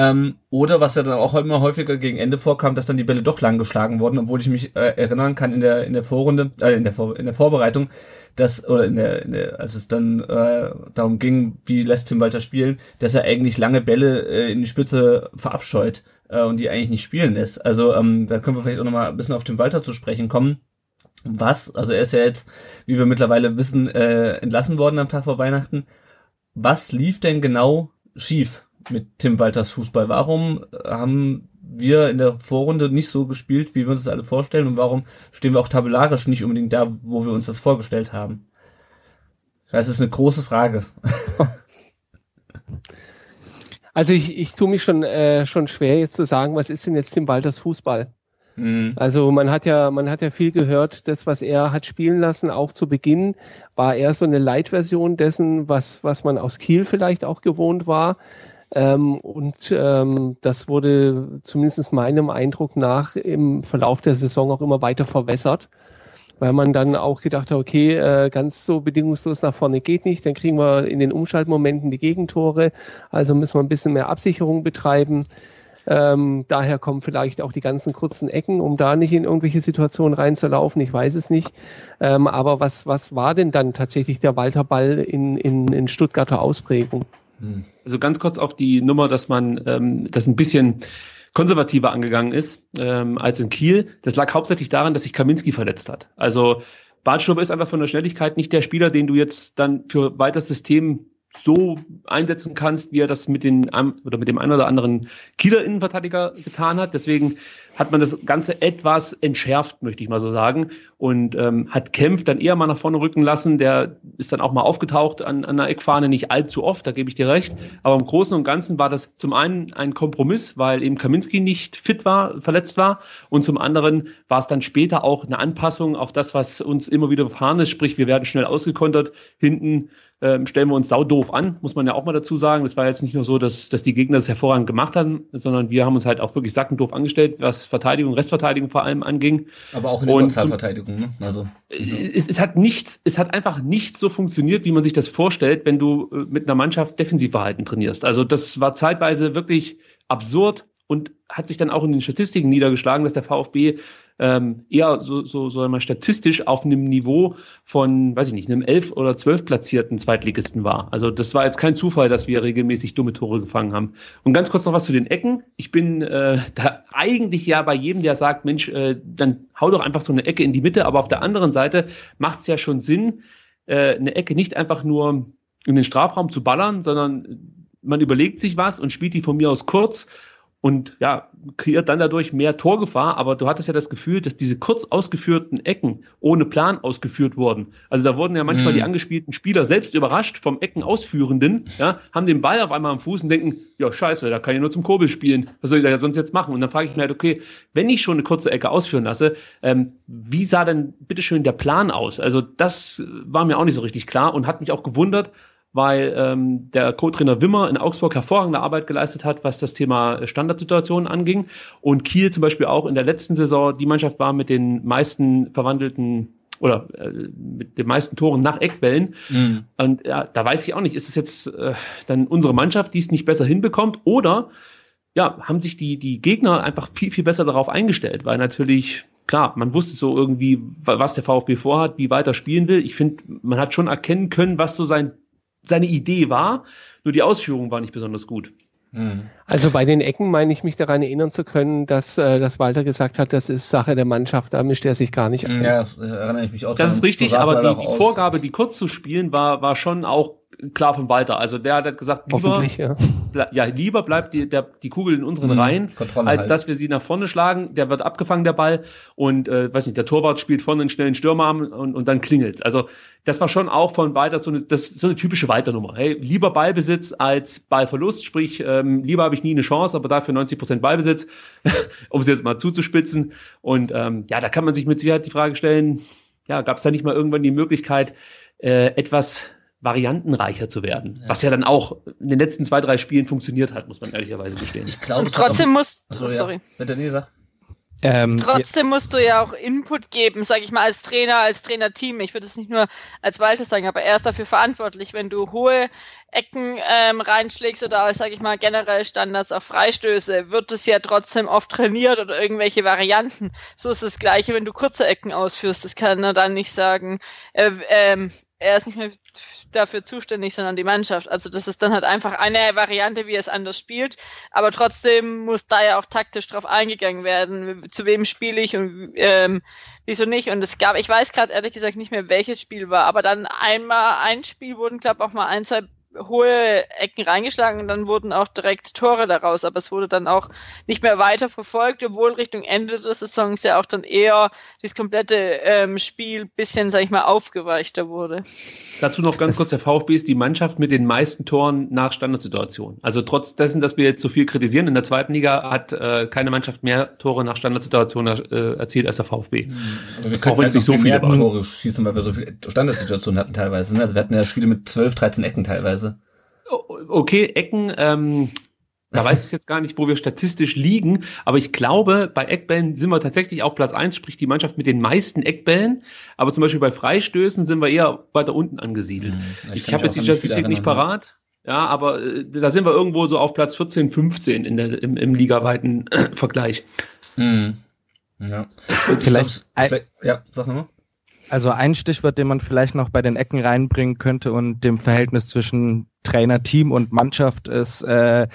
Ähm, oder was ja dann auch immer häufiger gegen Ende vorkam, dass dann die Bälle doch lang geschlagen wurden, obwohl ich mich äh, erinnern kann in der in der Vorrunde, äh, in der Vor in der Vorbereitung, dass oder in der, in der als es dann äh, darum ging, wie lässt Tim Walter spielen, dass er eigentlich lange Bälle äh, in die Spitze verabscheut äh, und die eigentlich nicht spielen lässt. Also ähm, da können wir vielleicht auch noch mal ein bisschen auf Tim Walter zu sprechen kommen. Was, also er ist ja jetzt, wie wir mittlerweile wissen, äh, entlassen worden am Tag vor Weihnachten. Was lief denn genau schief mit Tim Walters Fußball? Warum haben wir in der Vorrunde nicht so gespielt, wie wir uns das alle vorstellen und warum stehen wir auch tabellarisch nicht unbedingt da, wo wir uns das vorgestellt haben? Das ist eine große Frage. Also ich, ich tue mich schon, äh, schon schwer jetzt zu sagen, was ist denn jetzt Tim Walters Fußball? Mhm. Also man hat ja, man hat ja viel gehört, das, was er hat spielen lassen, auch zu Beginn, war eher so eine Light-Version dessen, was, was man aus Kiel vielleicht auch gewohnt war. Ähm, und ähm, das wurde zumindest meinem Eindruck nach im Verlauf der Saison auch immer weiter verwässert, weil man dann auch gedacht hat, okay, äh, ganz so bedingungslos nach vorne geht nicht, dann kriegen wir in den Umschaltmomenten die Gegentore, also müssen wir ein bisschen mehr Absicherung betreiben. Ähm, daher kommen vielleicht auch die ganzen kurzen Ecken, um da nicht in irgendwelche Situationen reinzulaufen. Ich weiß es nicht. Ähm, aber was, was war denn dann tatsächlich der Walter Ball in, in, in Stuttgarter Ausprägung? Hm. Also ganz kurz auf die Nummer, dass man ähm, das ein bisschen konservativer angegangen ist ähm, als in Kiel. Das lag hauptsächlich daran, dass sich Kaminski verletzt hat. Also Bartstube ist einfach von der Schnelligkeit nicht der Spieler, den du jetzt dann für weiteres System so einsetzen kannst, wie er das mit den oder mit dem einen oder anderen Kieler Innenverteidiger getan hat. Deswegen hat man das Ganze etwas entschärft, möchte ich mal so sagen. Und ähm, hat Kempf dann eher mal nach vorne rücken lassen. Der ist dann auch mal aufgetaucht an, an der Eckfahne, nicht allzu oft, da gebe ich dir recht. Aber im Großen und Ganzen war das zum einen ein Kompromiss, weil eben Kaminski nicht fit war, verletzt war. Und zum anderen war es dann später auch eine Anpassung auf das, was uns immer wieder befahren ist. Sprich, wir werden schnell ausgekontert. Hinten ähm, stellen wir uns saudoof an, muss man ja auch mal dazu sagen. Das war jetzt nicht nur so, dass, dass die Gegner das hervorragend gemacht haben, sondern wir haben uns halt auch wirklich sackendoof angestellt, was Verteidigung, Restverteidigung vor allem anging. Aber auch in der Überzahlverteidigung, ne? Also. Es, es hat nichts, es hat einfach nicht so funktioniert, wie man sich das vorstellt, wenn du äh, mit einer Mannschaft Defensivverhalten trainierst. Also das war zeitweise wirklich absurd und hat sich dann auch in den Statistiken niedergeschlagen, dass der VfB ähm, eher so, so, so einmal statistisch auf einem Niveau von, weiß ich nicht, einem elf oder zwölf platzierten Zweitligisten war. Also das war jetzt kein Zufall, dass wir regelmäßig dumme Tore gefangen haben. Und ganz kurz noch was zu den Ecken. Ich bin äh, da eigentlich ja bei jedem, der sagt, Mensch, äh, dann hau doch einfach so eine Ecke in die Mitte. Aber auf der anderen Seite macht es ja schon Sinn, äh, eine Ecke nicht einfach nur in den Strafraum zu ballern, sondern man überlegt sich was und spielt die von mir aus kurz und ja, kreiert dann dadurch mehr Torgefahr, aber du hattest ja das Gefühl, dass diese kurz ausgeführten Ecken ohne Plan ausgeführt wurden. Also da wurden ja manchmal mhm. die angespielten Spieler selbst überrascht vom Ecken-Ausführenden, ja, haben den Ball auf einmal am Fuß und denken, ja scheiße, da kann ich nur zum Kurbel spielen, was soll ich da sonst jetzt machen? Und dann frage ich mich halt, okay, wenn ich schon eine kurze Ecke ausführen lasse, ähm, wie sah denn bitteschön der Plan aus? Also das war mir auch nicht so richtig klar und hat mich auch gewundert, weil ähm, der Co-Trainer Wimmer in Augsburg hervorragende Arbeit geleistet hat, was das Thema Standardsituationen anging. Und Kiel zum Beispiel auch in der letzten Saison die Mannschaft war mit den meisten verwandelten oder äh, mit den meisten Toren nach Eckbällen. Mhm. Und ja, da weiß ich auch nicht, ist es jetzt äh, dann unsere Mannschaft, die es nicht besser hinbekommt, oder ja, haben sich die, die Gegner einfach viel, viel besser darauf eingestellt, weil natürlich klar, man wusste so irgendwie, was der VfB vorhat, wie weiter spielen will. Ich finde, man hat schon erkennen können, was so sein seine Idee war, nur die Ausführung war nicht besonders gut. Hm. Also bei den Ecken meine ich mich daran erinnern zu können, dass, äh, dass Walter gesagt hat, das ist Sache der Mannschaft, da mischt er sich gar nicht ein. Ja, erinnere ich mich auch. Das ist richtig, aber die, die Vorgabe, die kurz zu spielen, war, war schon auch klar von Walter. Also der hat gesagt, lieber, ja. Ble ja, lieber bleibt die, der, die Kugel in unseren mhm, Reihen, Kontrolle als halt. dass wir sie nach vorne schlagen. Der wird abgefangen, der Ball. Und äh, weiß nicht, der Torwart spielt vorne einen schnellen Stürmerarm und, und dann klingelt's. Also das war schon auch von Walter so eine, das so eine typische Walter-Nummer. Hey, lieber Ballbesitz als Ballverlust, sprich, ähm, lieber habe ich nie eine Chance, aber dafür 90 Prozent Ballbesitz, um es jetzt mal zuzuspitzen. Und ähm, ja, da kann man sich mit Sicherheit die Frage stellen, ja, gab es da nicht mal irgendwann die Möglichkeit, äh, etwas variantenreicher zu werden. Ja. Was ja dann auch in den letzten zwei, drei Spielen funktioniert hat, muss man ehrlicherweise gestehen. Ich glaube, trotzdem muss, oh, sorry. Ja. Sag. Ähm, Trotzdem musst du ja auch Input geben, sage ich mal, als Trainer, als Trainerteam. Ich würde es nicht nur als Walter sagen, aber er ist dafür verantwortlich, wenn du hohe Ecken ähm, reinschlägst oder, sage ich mal, generell Standards auf Freistöße, wird es ja trotzdem oft trainiert oder irgendwelche Varianten. So ist das Gleiche, wenn du kurze Ecken ausführst. Das kann er dann nicht sagen. Äh, ähm, er ist nicht mehr dafür zuständig, sondern die Mannschaft. Also das ist dann halt einfach eine Variante, wie er es anders spielt. Aber trotzdem muss da ja auch taktisch drauf eingegangen werden, zu wem spiele ich und ähm, wieso nicht. Und es gab, ich weiß gerade ehrlich gesagt nicht mehr, welches Spiel war, aber dann einmal ein Spiel wurden, glaube auch mal ein, zwei hohe Ecken reingeschlagen und dann wurden auch direkt Tore daraus, aber es wurde dann auch nicht mehr weiter verfolgt, obwohl Richtung Ende des Saisons ja auch dann eher das komplette ähm, Spiel bisschen, sag ich mal, aufgeweichter wurde. Dazu noch ganz kurz, der VfB ist die Mannschaft mit den meisten Toren nach Standardsituationen. Also trotz dessen, dass wir jetzt so viel kritisieren, in der zweiten Liga hat äh, keine Mannschaft mehr Tore nach Standardsituationen äh, erzielt als der VfB. Mhm. Aber wir können auch wenn nicht so viele Tore schießen, weil wir so viele Standardsituationen hatten teilweise. Ne? Also wir hatten ja Spiele mit 12, 13 Ecken teilweise. Okay, Ecken, ähm, da weiß ich jetzt gar nicht, wo wir statistisch liegen, aber ich glaube, bei Eckbällen sind wir tatsächlich auch Platz eins, sprich die Mannschaft mit den meisten Eckbällen, aber zum Beispiel bei Freistößen sind wir eher weiter unten angesiedelt. Hm, ich, ich habe jetzt die Statistik nicht parat. Ja, aber äh, da sind wir irgendwo so auf Platz 14, 15 in der, im, im ligaweiten äh, Vergleich. Mhm. Ja. Vielleicht, vielleicht, ja, sag nochmal. Also ein Stichwort, den man vielleicht noch bei den Ecken reinbringen könnte und dem Verhältnis zwischen Trainer, Team und Mannschaft ist äh,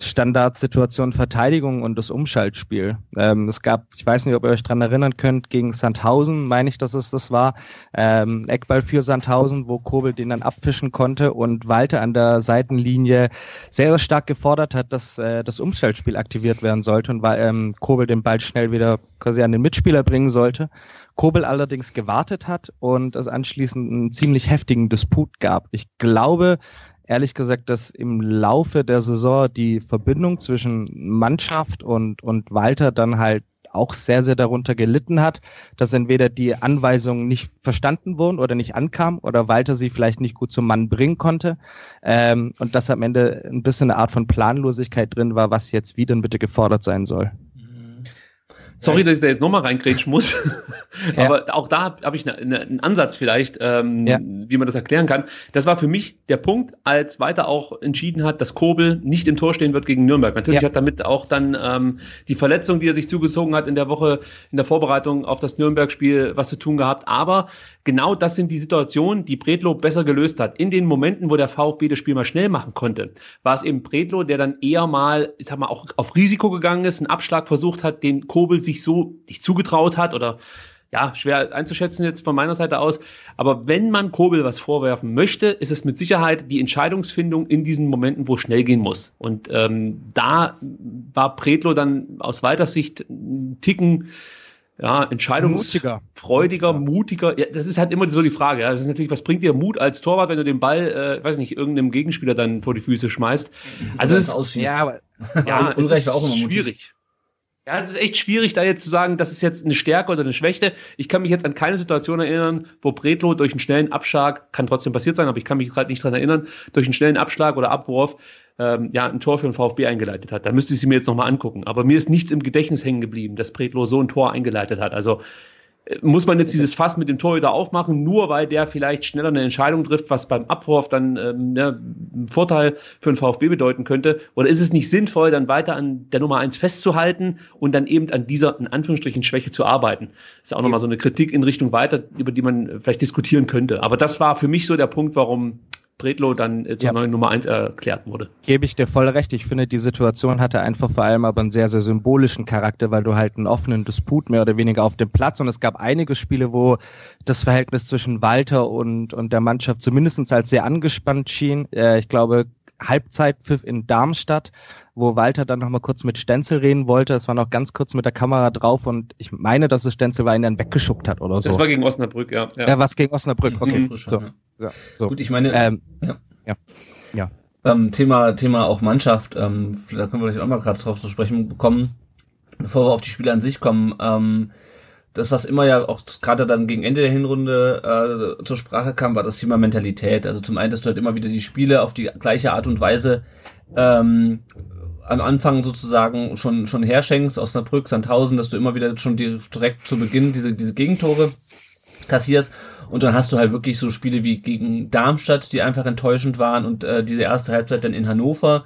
Standardsituation Verteidigung und das Umschaltspiel. Ähm, es gab, ich weiß nicht, ob ihr euch dran erinnern könnt, gegen Sandhausen, meine ich, dass es das war, ähm, Eckball für Sandhausen, wo Kobel den dann abfischen konnte und Walter an der Seitenlinie sehr, sehr stark gefordert hat, dass äh, das Umschaltspiel aktiviert werden sollte und weil ähm, Kobel den Ball schnell wieder quasi an den Mitspieler bringen sollte. Kobel allerdings gewartet hat und es anschließend einen ziemlich heftigen Disput gab. Ich glaube, ehrlich gesagt, dass im Laufe der Saison die Verbindung zwischen Mannschaft und, und Walter dann halt auch sehr, sehr darunter gelitten hat, dass entweder die Anweisungen nicht verstanden wurden oder nicht ankamen oder Walter sie vielleicht nicht gut zum Mann bringen konnte ähm, und dass am Ende ein bisschen eine Art von Planlosigkeit drin war, was jetzt wie denn bitte gefordert sein soll. Sorry, dass ich da jetzt nochmal reingrätschen muss. Ja. Aber auch da habe ich eine, eine, einen Ansatz vielleicht, ähm, ja. wie man das erklären kann. Das war für mich der Punkt, als weiter auch entschieden hat, dass Kobel nicht im Tor stehen wird gegen Nürnberg. Natürlich ja. hat damit auch dann ähm, die Verletzung, die er sich zugezogen hat in der Woche, in der Vorbereitung auf das Nürnberg-Spiel was zu tun gehabt. Aber genau das sind die Situationen, die Bredlo besser gelöst hat. In den Momenten, wo der VfB das Spiel mal schnell machen konnte, war es eben Bredlo, der dann eher mal, ich sag mal, auch auf Risiko gegangen ist, einen Abschlag versucht hat, den Kobel sich so nicht zugetraut hat oder ja, schwer einzuschätzen jetzt von meiner Seite aus. Aber wenn man Kobel was vorwerfen möchte, ist es mit Sicherheit die Entscheidungsfindung in diesen Momenten, wo schnell gehen muss. Und ähm, da war Predlo dann aus weiter Sicht ein Ticken ja, entscheidungsfreudiger, mutiger. mutiger. Ja, das ist halt immer so die Frage. Ja. Das ist natürlich, was bringt dir Mut als Torwart, wenn du den Ball, äh, weiß nicht, irgendeinem Gegenspieler dann vor die Füße schmeißt? Also es ist, ja, aber, ja, es ist auch immer schwierig. Ja, es ist echt schwierig, da jetzt zu sagen, das ist jetzt eine Stärke oder eine Schwäche. Ich kann mich jetzt an keine Situation erinnern, wo Bretlo durch einen schnellen Abschlag, kann trotzdem passiert sein, aber ich kann mich gerade nicht dran erinnern, durch einen schnellen Abschlag oder Abwurf ähm, ja, ein Tor für den VfB eingeleitet hat. Da müsste ich sie mir jetzt nochmal angucken. Aber mir ist nichts im Gedächtnis hängen geblieben, dass Bretlo so ein Tor eingeleitet hat. Also muss man jetzt dieses Fass mit dem Torhüter aufmachen, nur weil der vielleicht schneller eine Entscheidung trifft, was beim Abwurf dann ähm, ja, einen Vorteil für den VfB bedeuten könnte? Oder ist es nicht sinnvoll, dann weiter an der Nummer eins festzuhalten und dann eben an dieser, in Anführungsstrichen, Schwäche zu arbeiten? Das ist auch nochmal so eine Kritik in Richtung weiter, über die man vielleicht diskutieren könnte. Aber das war für mich so der Punkt, warum Bredlo dann äh, zur ja. neuen Nummer eins erklärt wurde. Gebe ich dir voll recht. Ich finde, die Situation hatte einfach vor allem aber einen sehr, sehr symbolischen Charakter, weil du halt einen offenen Disput mehr oder weniger auf dem Platz und es gab einige Spiele, wo das Verhältnis zwischen Walter und, und der Mannschaft zumindest als sehr angespannt schien. Äh, ich glaube, Halbzeitpfiff in Darmstadt, wo Walter dann nochmal kurz mit Stenzel reden wollte. Es war noch ganz kurz mit der Kamera drauf und ich meine, dass es Stenzel war, ihn dann weggeschuckt hat oder so. Das war gegen Osnabrück, ja. Ja, ja was gegen Osnabrück, okay. Mhm. So, ja. so. Gut, ich meine, ähm, ja. ja. ja. Ähm, Thema, Thema auch Mannschaft, ähm, da können wir vielleicht auch mal gerade drauf zu sprechen bekommen, bevor wir auf die Spiele an sich kommen. Ähm, das, was immer ja auch gerade dann gegen Ende der Hinrunde äh, zur Sprache kam, war das Thema Mentalität. Also zum einen, dass du halt immer wieder die Spiele auf die gleiche Art und Weise ähm, am Anfang sozusagen schon schon herschenkst, Osnabrück, Sandhausen, dass du immer wieder schon direkt zu Beginn diese, diese Gegentore kassierst. Und dann hast du halt wirklich so Spiele wie gegen Darmstadt, die einfach enttäuschend waren und äh, diese erste Halbzeit dann in Hannover,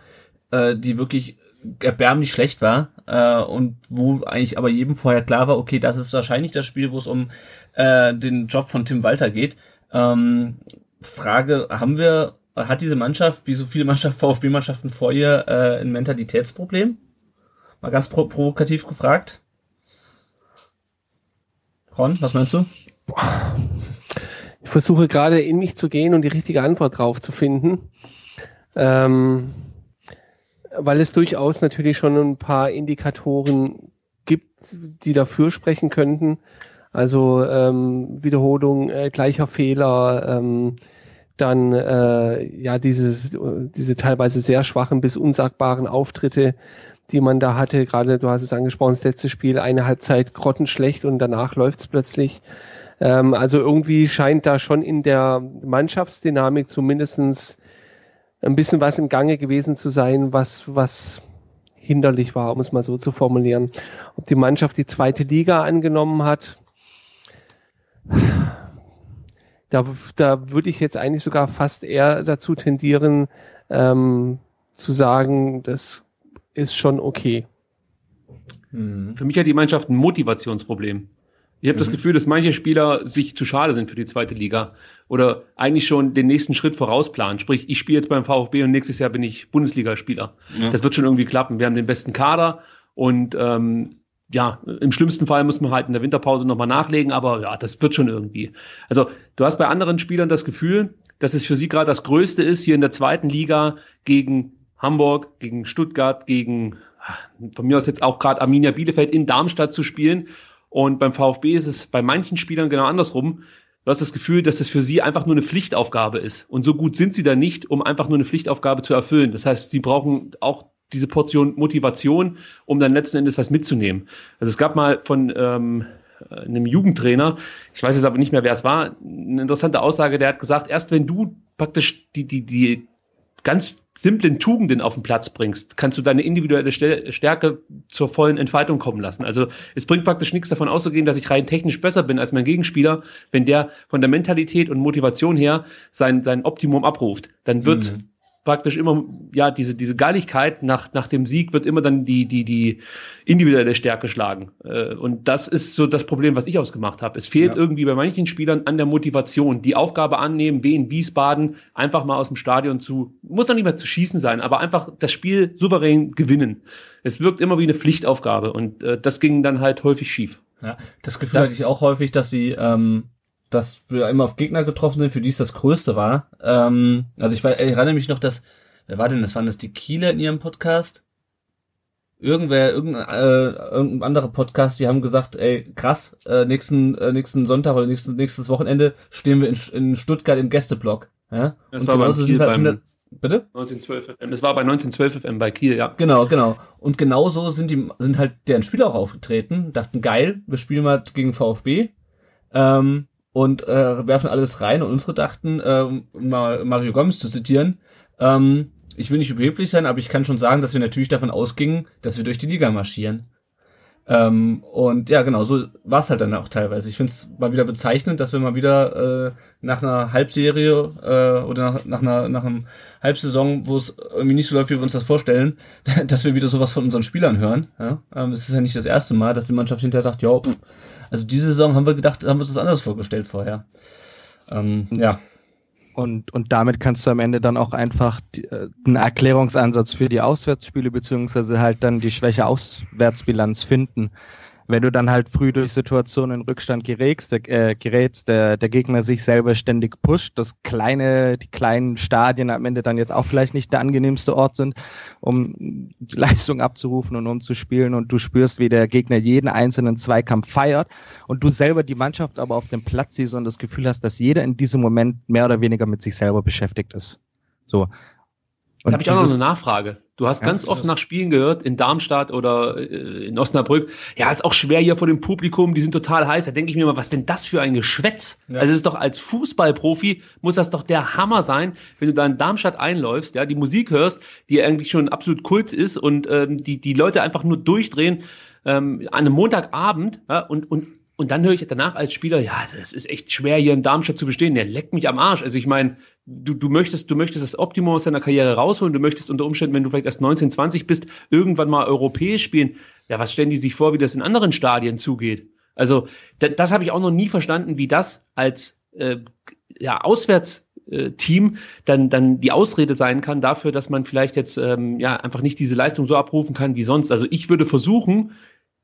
äh, die wirklich erbärmlich schlecht war äh, und wo eigentlich aber jedem vorher klar war, okay, das ist wahrscheinlich das Spiel, wo es um äh, den Job von Tim Walter geht. Ähm, Frage, haben wir, hat diese Mannschaft, wie so viele Mannschaften, VfB-Mannschaften vor ihr, äh, ein Mentalitätsproblem? Mal ganz pro provokativ gefragt. Ron, was meinst du? Ich versuche gerade in mich zu gehen und die richtige Antwort drauf zu finden. Ähm, weil es durchaus natürlich schon ein paar Indikatoren gibt, die dafür sprechen könnten. Also ähm, Wiederholung äh, gleicher Fehler, ähm, dann äh, ja diese, diese teilweise sehr schwachen bis unsagbaren Auftritte, die man da hatte. Gerade du hast es angesprochen, das letzte Spiel, eine Halbzeit grottenschlecht und danach läuft's plötzlich. Ähm, also irgendwie scheint da schon in der Mannschaftsdynamik zumindestens ein bisschen was im Gange gewesen zu sein, was, was hinderlich war, um es mal so zu formulieren. Ob die Mannschaft die zweite Liga angenommen hat, da, da würde ich jetzt eigentlich sogar fast eher dazu tendieren, ähm, zu sagen, das ist schon okay. Hm. Für mich hat die Mannschaft ein Motivationsproblem. Ich habe mhm. das Gefühl, dass manche Spieler sich zu schade sind für die zweite Liga oder eigentlich schon den nächsten Schritt vorausplanen. Sprich, ich spiele jetzt beim VfB und nächstes Jahr bin ich Bundesligaspieler. Ja. Das wird schon irgendwie klappen. Wir haben den besten Kader und ähm, ja, im schlimmsten Fall muss man halt in der Winterpause nochmal nachlegen, aber ja, das wird schon irgendwie. Also du hast bei anderen Spielern das Gefühl, dass es für sie gerade das Größte ist, hier in der zweiten Liga gegen Hamburg, gegen Stuttgart, gegen von mir aus jetzt auch gerade Arminia Bielefeld in Darmstadt zu spielen. Und beim VfB ist es bei manchen Spielern genau andersrum. Du hast das Gefühl, dass es für sie einfach nur eine Pflichtaufgabe ist. Und so gut sind sie da nicht, um einfach nur eine Pflichtaufgabe zu erfüllen. Das heißt, sie brauchen auch diese Portion Motivation, um dann letzten Endes was mitzunehmen. Also es gab mal von ähm, einem Jugendtrainer, ich weiß jetzt aber nicht mehr, wer es war, eine interessante Aussage, der hat gesagt, erst wenn du praktisch die, die, die ganz simplen Tugenden auf den Platz bringst, kannst du deine individuelle Stärke zur vollen Entfaltung kommen lassen. Also es bringt praktisch nichts davon auszugehen, dass ich rein technisch besser bin als mein Gegenspieler, wenn der von der Mentalität und Motivation her sein, sein Optimum abruft. Dann wird mhm praktisch immer, ja, diese, diese Geiligkeit nach, nach dem Sieg wird immer dann die, die, die individuelle Stärke schlagen. Äh, und das ist so das Problem, was ich ausgemacht habe. Es fehlt ja. irgendwie bei manchen Spielern an der Motivation, die Aufgabe annehmen, wie in Wiesbaden, einfach mal aus dem Stadion zu, muss doch nicht mehr zu schießen sein, aber einfach das Spiel souverän gewinnen. Es wirkt immer wie eine Pflichtaufgabe und äh, das ging dann halt häufig schief. Ja, das Gefühl das, hatte ich auch häufig, dass sie ähm, dass wir immer auf Gegner getroffen sind, für die es das Größte war. Ähm, also ich, ich erinnere mich noch, dass, wer war denn das? Waren das die Kieler in ihrem Podcast? Irgendwer, irgendein, äh, irgendein anderer Podcast, die haben gesagt, ey, krass, äh, nächsten, äh, nächsten Sonntag oder nächsten, nächstes Wochenende stehen wir in, in Stuttgart im Gästeblock. Ja? Das und war genauso sind, halt, sind Bitte? 1912 FM. Das war bei 1912 FM bei Kiel, ja. Genau, genau. Und genauso sind die, sind halt deren Spieler auch aufgetreten, dachten, geil, wir spielen mal gegen VfB. Ähm, und äh, werfen alles rein. Und unsere dachten, äh, mal Mario Gomez zu zitieren, ähm, ich will nicht überheblich sein, aber ich kann schon sagen, dass wir natürlich davon ausgingen, dass wir durch die Liga marschieren. Ähm, und ja, genau, so war es halt dann auch teilweise. Ich finde es mal wieder bezeichnend, dass wir mal wieder äh, nach einer Halbserie äh, oder nach, nach, einer, nach einem Halbsaison, wo es irgendwie nicht so läuft, wie wir uns das vorstellen, dass wir wieder sowas von unseren Spielern hören. Ja? Ähm, es ist ja nicht das erste Mal, dass die Mannschaft hinterher sagt, ja, also diese Saison haben wir gedacht, haben wir uns das anders vorgestellt vorher. Ähm, ja. Und, und damit kannst du am Ende dann auch einfach die, äh, einen Erklärungsansatz für die Auswärtsspiele beziehungsweise halt dann die schwäche Auswärtsbilanz finden wenn du dann halt früh durch Situationen in Rückstand gerätst, der, äh, gerätst, der, der Gegner sich selber ständig pusht, dass kleine, die kleinen Stadien am Ende dann jetzt auch vielleicht nicht der angenehmste Ort sind, um die Leistung abzurufen und um zu spielen und du spürst, wie der Gegner jeden einzelnen Zweikampf feiert und du selber die Mannschaft aber auf dem Platz siehst und das Gefühl hast, dass jeder in diesem Moment mehr oder weniger mit sich selber beschäftigt ist. So. Und da habe ich auch noch eine Nachfrage. Du hast ja, ganz oft nach Spielen gehört, in Darmstadt oder äh, in Osnabrück. Ja, ist auch schwer hier vor dem Publikum, die sind total heiß. Da denke ich mir mal, was denn das für ein Geschwätz? Ja. Also es ist doch als Fußballprofi, muss das doch der Hammer sein, wenn du da in Darmstadt einläufst, ja, die Musik hörst, die eigentlich schon absolut Kult ist und ähm, die, die Leute einfach nur durchdrehen ähm, an einem Montagabend ja, und, und und dann höre ich danach als Spieler, ja, das ist echt schwer, hier in Darmstadt zu bestehen. Der leckt mich am Arsch. Also ich meine, du, du möchtest, du möchtest das Optimum aus deiner Karriere rausholen. Du möchtest unter Umständen, wenn du vielleicht erst 19, 20 bist, irgendwann mal europäisch spielen. Ja, was stellen die sich vor, wie das in anderen Stadien zugeht? Also das, das habe ich auch noch nie verstanden, wie das als äh, ja, Auswärtsteam dann, dann die Ausrede sein kann dafür, dass man vielleicht jetzt ähm, ja einfach nicht diese Leistung so abrufen kann wie sonst. Also ich würde versuchen,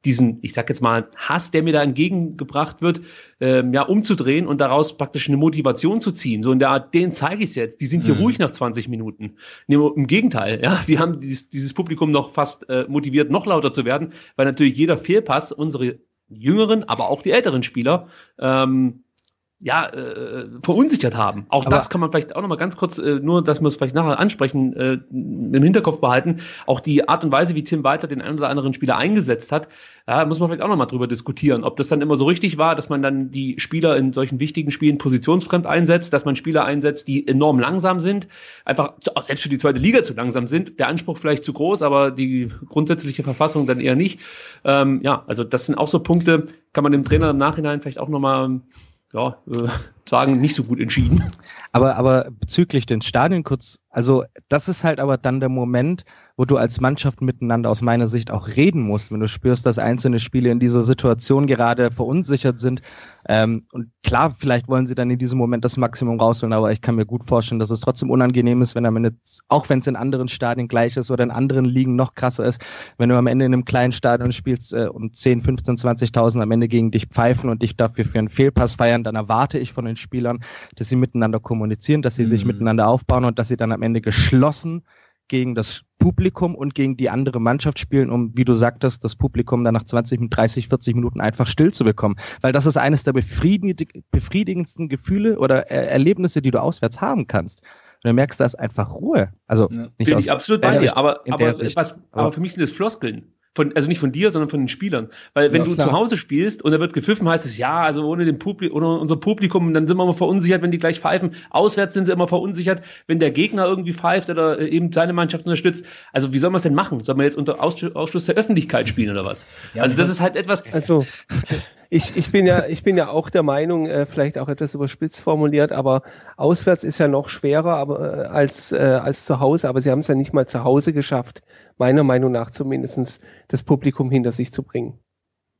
diesen, ich sag jetzt mal, Hass, der mir da entgegengebracht wird, ähm, ja, umzudrehen und daraus praktisch eine Motivation zu ziehen. So in der Art, den zeige ich jetzt. Die sind hier mhm. ruhig nach 20 Minuten. Nee, Im Gegenteil, ja, wir haben dieses, dieses Publikum noch fast äh, motiviert, noch lauter zu werden, weil natürlich jeder Fehlpass unsere jüngeren, aber auch die älteren Spieler ähm, ja, äh, verunsichert haben. Auch Aber das kann man vielleicht auch nochmal ganz kurz, äh, nur dass wir es vielleicht nachher ansprechen, äh, im Hinterkopf behalten. Auch die Art und Weise, wie Tim Walter den einen oder anderen Spieler eingesetzt hat, ja, muss man vielleicht auch nochmal drüber diskutieren. Ob das dann immer so richtig war, dass man dann die Spieler in solchen wichtigen Spielen positionsfremd einsetzt, dass man Spieler einsetzt, die enorm langsam sind, einfach selbst für die zweite Liga zu langsam sind. Der Anspruch vielleicht zu groß, aber die grundsätzliche Verfassung dann eher nicht. Ähm, ja, also das sind auch so Punkte, kann man dem Trainer im Nachhinein vielleicht auch nochmal ja, äh, sagen, nicht so gut entschieden. Aber, aber bezüglich den Stadien kurz, also das ist halt aber dann der Moment, wo du als Mannschaft miteinander aus meiner Sicht auch reden musst, wenn du spürst, dass einzelne Spiele in dieser Situation gerade verunsichert sind. Ähm, und klar, vielleicht wollen sie dann in diesem Moment das Maximum rausholen, aber ich kann mir gut vorstellen, dass es trotzdem unangenehm ist, wenn am Ende, auch wenn es in anderen Stadien gleich ist oder in anderen Ligen noch krasser ist, wenn du am Ende in einem kleinen Stadion spielst äh, und 10, 15, 20.000 am Ende gegen dich pfeifen und dich dafür für einen Fehlpass feiern, dann erwarte ich von den Spielern, dass sie miteinander kommunizieren, dass sie mhm. sich miteinander aufbauen und dass sie dann am Ende geschlossen gegen das Publikum und gegen die andere Mannschaft spielen, um, wie du sagtest, das Publikum dann nach 20, 30, 40 Minuten einfach still zu bekommen. Weil das ist eines der befriedigendsten Gefühle oder Erlebnisse, die du auswärts haben kannst. Und du merkst, da ist einfach Ruhe. Also ja. nicht Bin aus, ich absolut bei dir, aber, aber, was, aber für mich sind das Floskeln von, also nicht von dir, sondern von den Spielern. Weil wenn ja, du klar. zu Hause spielst und da wird gepfiffen, heißt es, ja, also ohne den Publikum, ohne unser Publikum, dann sind wir immer verunsichert, wenn die gleich pfeifen. Auswärts sind sie immer verunsichert, wenn der Gegner irgendwie pfeift oder äh, eben seine Mannschaft unterstützt. Also wie soll man es denn machen? Soll man jetzt unter Ausschluss der Öffentlichkeit spielen oder was? Ja, also das ist halt etwas. Also ich, ich, bin ja, ich bin ja auch der Meinung, äh, vielleicht auch etwas überspitzt formuliert, aber auswärts ist ja noch schwerer aber, äh, als, äh, als zu Hause. Aber sie haben es ja nicht mal zu Hause geschafft, meiner Meinung nach zumindestens das Publikum hinter sich zu bringen.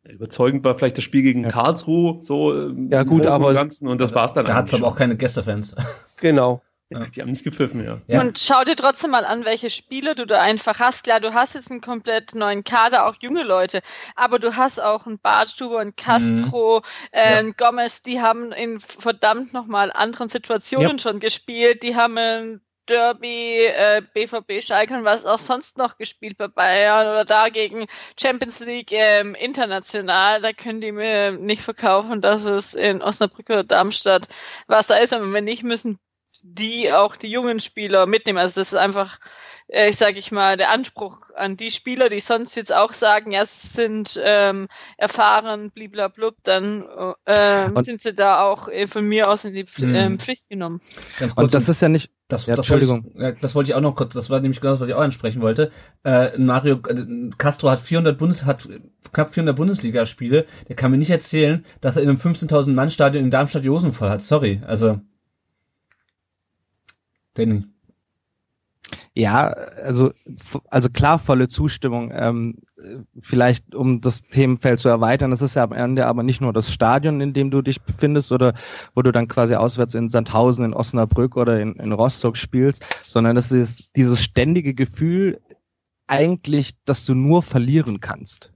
Überzeugend war vielleicht das Spiel gegen Karlsruhe, so ähm, ja gut, aber Ganzen, und das war's dann. Da hat es aber auch keine Gästefans. Genau. Ja. Die haben nicht gepfiffen, ja. ja. Und schau dir trotzdem mal an, welche Spiele du da einfach hast. Klar, du hast jetzt einen komplett neuen Kader, auch junge Leute, aber du hast auch einen Bartstuber, einen Castro, mhm. äh, ja. Gomez, die haben in verdammt nochmal anderen Situationen schon gespielt. Die haben ein Derby, äh, BVB, Schalke und was auch sonst noch gespielt bei Bayern oder dagegen Champions League ähm, international. Da können die mir nicht verkaufen, dass es in Osnabrück oder Darmstadt was da ist. Und wenn nicht, müssen die auch die jungen Spieler mitnehmen. Also das ist einfach, äh, ich sage ich mal, der Anspruch an die Spieler, die sonst jetzt auch sagen, ja, sie sind ähm, erfahren, bliblablub, dann äh, sind sie da auch äh, von mir aus in die äh, Pflicht genommen. Und das ist ja nicht, das, ja, das Entschuldigung. Wollte ich, das wollte ich auch noch kurz, das war nämlich genau das, was ich auch ansprechen wollte. Äh, Mario äh, Castro hat 400 Bundes, hat knapp 400 Bundesligaspiele. Der kann mir nicht erzählen, dass er in einem 15.000 Mann Stadion in Darmstadt die Hosen voll hat. Sorry, also. Danny. Ja, also, also klar, volle Zustimmung. Ähm, vielleicht, um das Themenfeld zu erweitern, das ist ja am Ende aber nicht nur das Stadion, in dem du dich befindest oder wo du dann quasi auswärts in Sandhausen, in Osnabrück oder in, in Rostock spielst, sondern das ist dieses ständige Gefühl eigentlich, dass du nur verlieren kannst.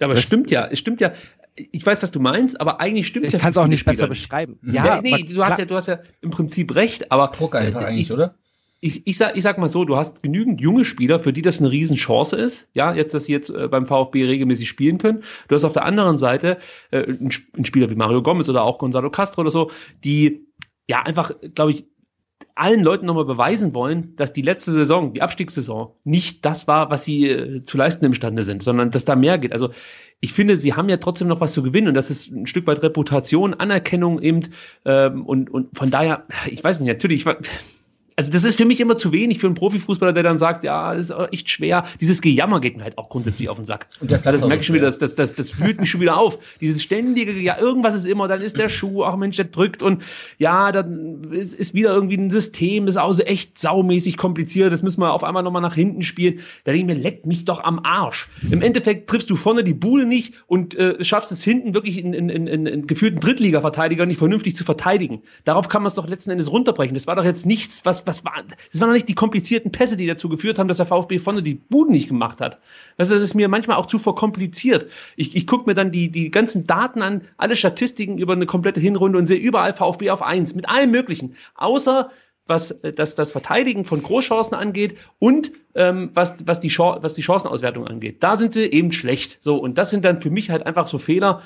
Ja, aber es stimmt ja, es stimmt ja ich weiß, was du meinst, aber eigentlich stimmt es ja. Ich kann es auch nicht besser beschreiben. Ja, nee, nee du hast ja, du hast ja im Prinzip recht, aber. Druck einfach ich, eigentlich, oder? Ich, ich, sag, ich sag mal so, du hast genügend junge Spieler, für die das eine Riesenchance ist, ja, jetzt, dass sie jetzt äh, beim VfB regelmäßig spielen können. Du hast auf der anderen Seite äh, einen, einen Spieler wie Mario Gomez oder auch Gonzalo Castro oder so, die ja einfach, glaube ich, allen Leuten nochmal beweisen wollen, dass die letzte Saison, die Abstiegssaison, nicht das war, was sie äh, zu leisten imstande sind, sondern dass da mehr geht. Also ich finde, sie haben ja trotzdem noch was zu gewinnen und das ist ein Stück weit Reputation, Anerkennung eben ähm, und, und von daher, ich weiß nicht, natürlich, ich, also das ist für mich immer zu wenig für einen Profifußballer, der dann sagt, ja, das ist echt schwer. Dieses Gejammer geht mir halt auch grundsätzlich auf den Sack. Und ja, das merke ich schon wieder, das, das, das, das fühlt mich schon wieder auf. Dieses ständige, ja, irgendwas ist immer, dann ist der Schuh, ach Mensch, der drückt und ja, dann ist, ist wieder irgendwie ein System, ist auch echt saumäßig kompliziert, das müssen wir auf einmal nochmal nach hinten spielen. Da denke ich mir, leck mich doch am Arsch. Im Endeffekt triffst du vorne die Bude nicht und äh, schaffst es hinten wirklich in, in, in, in, in geführten Drittliga-Verteidiger nicht vernünftig zu verteidigen. Darauf kann man es doch letzten Endes runterbrechen. Das war doch jetzt nichts, was was war, das waren noch nicht die komplizierten Pässe, die dazu geführt haben, dass der VfB vorne die Buden nicht gemacht hat. Weißt du, das ist mir manchmal auch zu verkompliziert. Ich, ich gucke mir dann die, die ganzen Daten an, alle Statistiken über eine komplette Hinrunde und sehe überall VfB auf eins, mit allem Möglichen. Außer was äh, das, das Verteidigen von Großchancen angeht und ähm, was, was, die was die Chancenauswertung angeht. Da sind sie eben schlecht. So, und das sind dann für mich halt einfach so Fehler,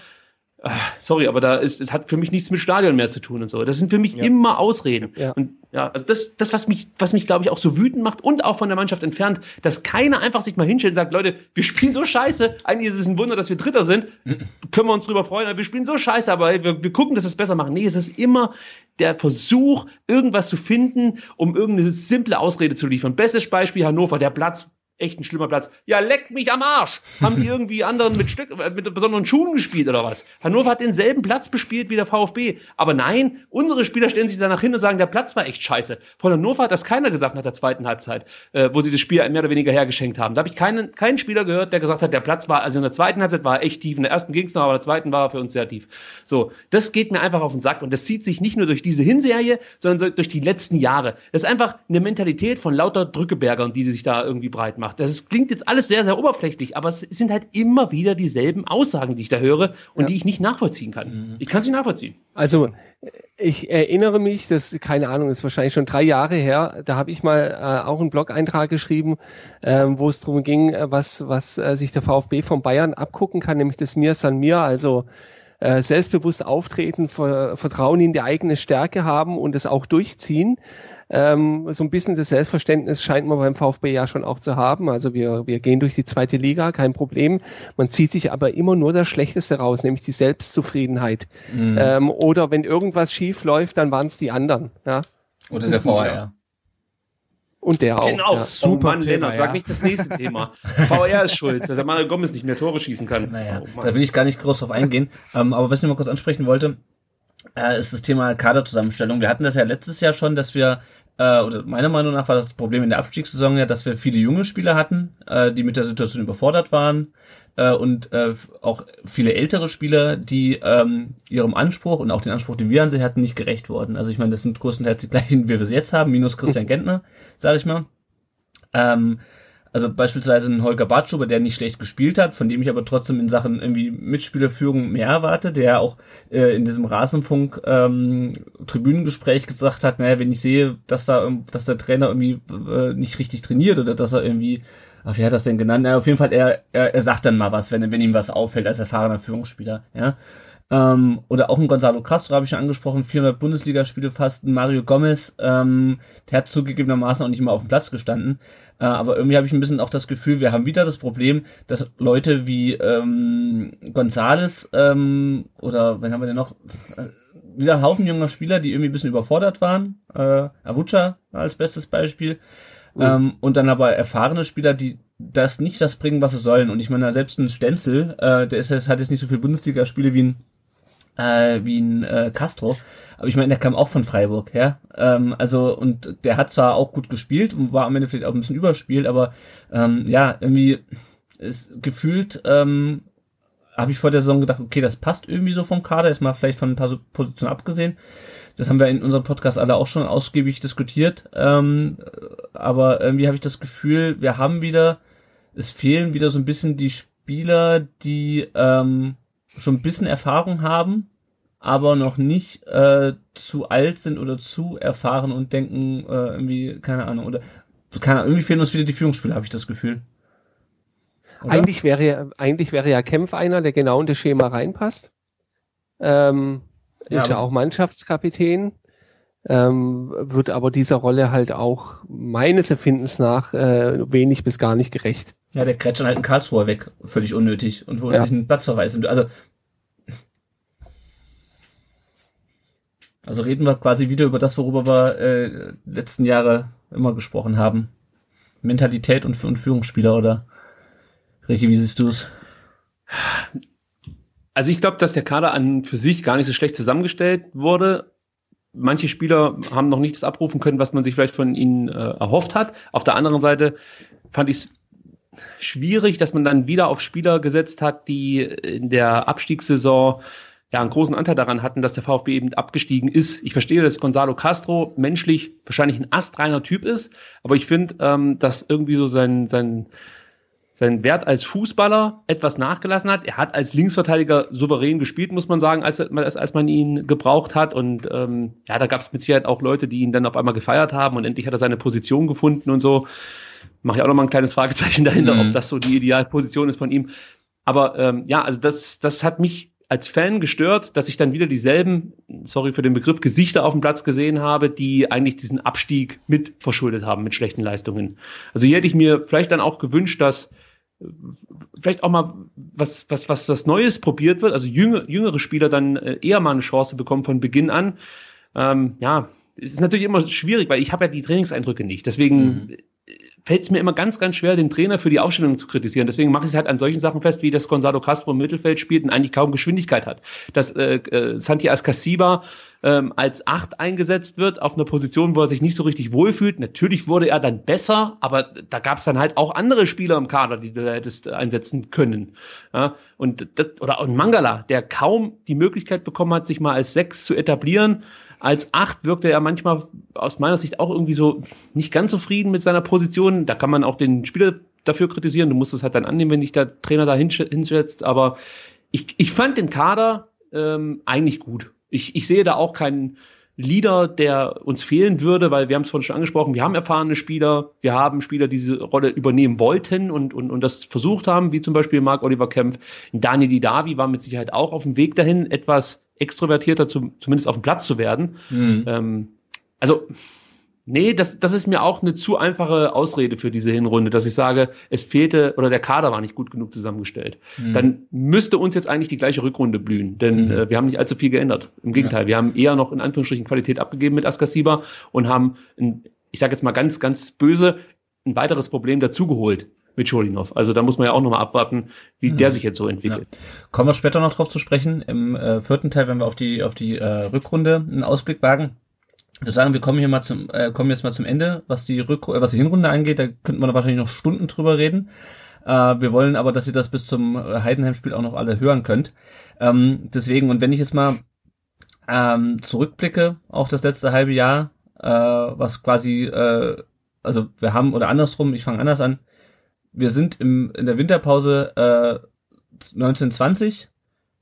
sorry, aber da ist, es hat für mich nichts mit Stadion mehr zu tun und so. Das sind für mich ja. immer Ausreden. Ja. Und ja, also das, das, was mich, was mich, glaube ich, auch so wütend macht und auch von der Mannschaft entfernt, dass keiner einfach sich mal hinstellt und sagt, Leute, wir spielen so scheiße. Eigentlich ist es ein Wunder, dass wir Dritter sind. Können wir uns drüber freuen, aber wir spielen so scheiße, aber wir, wir gucken, dass wir es besser machen. Nee, es ist immer der Versuch, irgendwas zu finden, um irgendeine simple Ausrede zu liefern. Bestes Beispiel Hannover, der Platz echt ein schlimmer Platz. Ja, leck mich am Arsch. Haben die irgendwie anderen mit Stück, äh, mit besonderen Schuhen gespielt oder was? Hannover hat denselben Platz bespielt wie der VfB. Aber nein, unsere Spieler stellen sich danach hin und sagen, der Platz war echt scheiße. Von Hannover hat das keiner gesagt nach der zweiten Halbzeit, äh, wo sie das Spiel mehr oder weniger hergeschenkt haben. Da habe ich keinen, keinen Spieler gehört, der gesagt hat, der Platz war, also in der zweiten Halbzeit war er echt tief. In der ersten ging es noch, aber in der zweiten war er für uns sehr tief. So, das geht mir einfach auf den Sack und das zieht sich nicht nur durch diese Hinserie, sondern durch die letzten Jahre. Das ist einfach eine Mentalität von lauter Drückebergern, die sich da irgendwie breit macht. Das klingt jetzt alles sehr, sehr oberflächlich, aber es sind halt immer wieder dieselben Aussagen, die ich da höre und ja. die ich nicht nachvollziehen kann. Mhm. Ich kann sie nicht nachvollziehen. Also, ich erinnere mich, das, keine Ahnung, ist wahrscheinlich schon drei Jahre her, da habe ich mal äh, auch einen Blog-Eintrag geschrieben, äh, wo es darum ging, äh, was, was äh, sich der VfB von Bayern abgucken kann, nämlich das Mir San Mir, also äh, selbstbewusst auftreten, Vertrauen in die eigene Stärke haben und es auch durchziehen. Ähm, so ein bisschen das Selbstverständnis scheint man beim VfB ja schon auch zu haben. Also wir, wir gehen durch die zweite Liga, kein Problem. Man zieht sich aber immer nur das Schlechteste raus, nämlich die Selbstzufriedenheit. Mhm. Ähm, oder wenn irgendwas schief läuft, dann waren es die anderen. Ja? Oder der VR. Und der auch. Genau, ja. super. Oh Mann, Thema, Lennart, ja. sag nicht das nächste Thema. VR ist schuld, dass der Mario Gomez nicht mehr Tore schießen kann. Naja, oh, da will ich gar nicht groß drauf eingehen. ähm, aber was ich noch mal kurz ansprechen wollte, äh, ist das Thema Kaderzusammenstellung. Wir hatten das ja letztes Jahr schon, dass wir äh, oder meiner Meinung nach war das Problem in der Abstiegssaison ja, dass wir viele junge Spieler hatten, äh, die mit der Situation überfordert waren äh, und äh, auch viele ältere Spieler, die ähm, ihrem Anspruch und auch den Anspruch, den wir an sie hatten, nicht gerecht wurden. Also ich meine, das sind größtenteils die gleichen, wie wir sie jetzt haben, minus Christian Gentner, sage ich mal. Ähm, also beispielsweise ein Holger Bartschuber, der nicht schlecht gespielt hat, von dem ich aber trotzdem in Sachen irgendwie Mitspielerführung mehr erwarte, der auch äh, in diesem Rasenfunk ähm, Tribünengespräch gesagt hat, naja, wenn ich sehe, dass da dass der Trainer irgendwie äh, nicht richtig trainiert oder dass er irgendwie ach, wie hat das denn genannt? Na, auf jeden Fall, er, er, er sagt dann mal was, wenn, wenn ihm was auffällt als erfahrener Führungsspieler, ja. Ähm, oder auch ein Gonzalo Castro habe ich schon angesprochen, 400 Bundesligaspiele fast, ein Mario Gomez, ähm, der hat zugegebenermaßen auch nicht mal auf dem Platz gestanden. Äh, aber irgendwie habe ich ein bisschen auch das Gefühl, wir haben wieder das Problem, dass Leute wie ähm, Gonzales ähm, oder wen haben wir denn noch? Äh, wieder ein Haufen junger Spieler, die irgendwie ein bisschen überfordert waren. Äh, Avucha als bestes Beispiel. Mhm. Ähm, und dann aber erfahrene Spieler, die das nicht das bringen, was sie sollen. Und ich meine, selbst ein Stenzel, äh, der ist, hat jetzt nicht so viele Bundesligaspiele wie ein äh, wie ein äh, Castro. Aber ich meine, der kam auch von Freiburg, ja. Ähm, also, und der hat zwar auch gut gespielt und war am Ende vielleicht auch ein bisschen überspielt, aber ähm, ja, irgendwie ist gefühlt, ähm, habe ich vor der Saison gedacht, okay, das passt irgendwie so vom Kader, ist mal vielleicht von ein paar Positionen abgesehen. Das haben wir in unserem Podcast alle auch schon ausgiebig diskutiert. Ähm, aber irgendwie habe ich das Gefühl, wir haben wieder, es fehlen wieder so ein bisschen die Spieler, die ähm, schon ein bisschen Erfahrung haben, aber noch nicht äh, zu alt sind oder zu erfahren und denken äh, irgendwie, keine Ahnung, oder keine Ahnung, irgendwie fehlen uns wieder die Führungsspieler, habe ich das Gefühl. Oder? Eigentlich wäre eigentlich wäre ja Kempf einer, der genau in das Schema reinpasst. Ähm, ist ja, ja auch Mannschaftskapitän, ähm, wird aber dieser Rolle halt auch meines Empfindens nach äh, wenig bis gar nicht gerecht. Ja, der dann halt einen Karlsruher weg, völlig unnötig und holt ja. sich einen Platzverweis. Also, also reden wir quasi wieder über das, worüber wir äh, letzten Jahre immer gesprochen haben. Mentalität und, und Führungsspieler, oder? Ricky, wie siehst du es? Also ich glaube, dass der Kader an für sich gar nicht so schlecht zusammengestellt wurde. Manche Spieler haben noch nicht das abrufen können, was man sich vielleicht von ihnen äh, erhofft hat. Auf der anderen Seite fand ich es schwierig, dass man dann wieder auf Spieler gesetzt hat, die in der Abstiegssaison ja einen großen Anteil daran hatten, dass der VfB eben abgestiegen ist. Ich verstehe, dass Gonzalo Castro menschlich wahrscheinlich ein astreiner Typ ist, aber ich finde, ähm, dass irgendwie so sein, sein seinen Wert als Fußballer etwas nachgelassen hat. Er hat als Linksverteidiger souverän gespielt, muss man sagen, als, als, man ihn gebraucht hat. Und ähm, ja, da gab es mit Sicherheit auch Leute, die ihn dann auf einmal gefeiert haben und endlich hat er seine Position gefunden und so. Mache ich auch noch mal ein kleines Fragezeichen dahinter, mhm. ob das so die Idealposition ist von ihm. Aber ähm, ja, also das, das hat mich als Fan gestört, dass ich dann wieder dieselben, sorry für den Begriff, Gesichter auf dem Platz gesehen habe, die eigentlich diesen Abstieg mit verschuldet haben mit schlechten Leistungen. Also hier hätte ich mir vielleicht dann auch gewünscht, dass vielleicht auch mal was, was, was, was Neues probiert wird, also jüngere, jüngere Spieler dann äh, eher mal eine Chance bekommen von Beginn an. Ähm, ja, es ist natürlich immer schwierig, weil ich habe ja die Trainingseindrücke nicht. Deswegen mhm. fällt es mir immer ganz, ganz schwer, den Trainer für die Aufstellung zu kritisieren. Deswegen mache ich es halt an solchen Sachen fest, wie das Gonzalo Castro im Mittelfeld spielt und eigentlich kaum Geschwindigkeit hat. Dass äh, äh, Santi Ascasiba ähm, als Acht eingesetzt wird auf einer Position, wo er sich nicht so richtig wohlfühlt. Natürlich wurde er dann besser, aber da gab es dann halt auch andere Spieler im Kader, die du hättest einsetzen können. Ja, und das, oder ein Mangala, der kaum die Möglichkeit bekommen hat, sich mal als Sechs zu etablieren als Acht wirkte er manchmal aus meiner Sicht auch irgendwie so nicht ganz zufrieden mit seiner Position. Da kann man auch den Spieler dafür kritisieren. Du musst es halt dann annehmen, wenn dich der Trainer da hinsetzt. Aber ich, ich fand den Kader ähm, eigentlich gut. Ich, ich sehe da auch keinen Leader, der uns fehlen würde, weil wir haben es vorhin schon angesprochen, wir haben erfahrene Spieler, wir haben Spieler, die diese Rolle übernehmen wollten und, und, und das versucht haben, wie zum Beispiel Marc Oliver Kempf. Daniel Didavi war mit Sicherheit auch auf dem Weg dahin, etwas extrovertierter, zu, zumindest auf dem Platz zu werden. Mhm. Ähm, also, nee, das, das ist mir auch eine zu einfache Ausrede für diese Hinrunde, dass ich sage, es fehlte oder der Kader war nicht gut genug zusammengestellt. Mhm. Dann müsste uns jetzt eigentlich die gleiche Rückrunde blühen, denn mhm. äh, wir haben nicht allzu viel geändert. Im Gegenteil, ja. wir haben eher noch in Anführungsstrichen Qualität abgegeben mit Askasiba und haben, ein, ich sage jetzt mal ganz, ganz böse, ein weiteres Problem dazugeholt mit Scholinov. Also da muss man ja auch nochmal abwarten, wie mhm. der sich jetzt so entwickelt. Ja. Kommen wir später noch drauf zu sprechen. Im äh, vierten Teil, wenn wir auf die auf die äh, Rückrunde einen Ausblick wagen. Sagen, wir kommen hier mal zum äh, kommen jetzt mal zum Ende, was die Rück äh, was die Hinrunde angeht. Da könnten wir wahrscheinlich noch Stunden drüber reden. Äh, wir wollen aber, dass ihr das bis zum Heidenheim-Spiel auch noch alle hören könnt. Ähm, deswegen und wenn ich jetzt mal ähm, zurückblicke auf das letzte halbe Jahr, äh, was quasi äh, also wir haben oder andersrum, ich fange anders an wir sind im, in der Winterpause äh, 1920.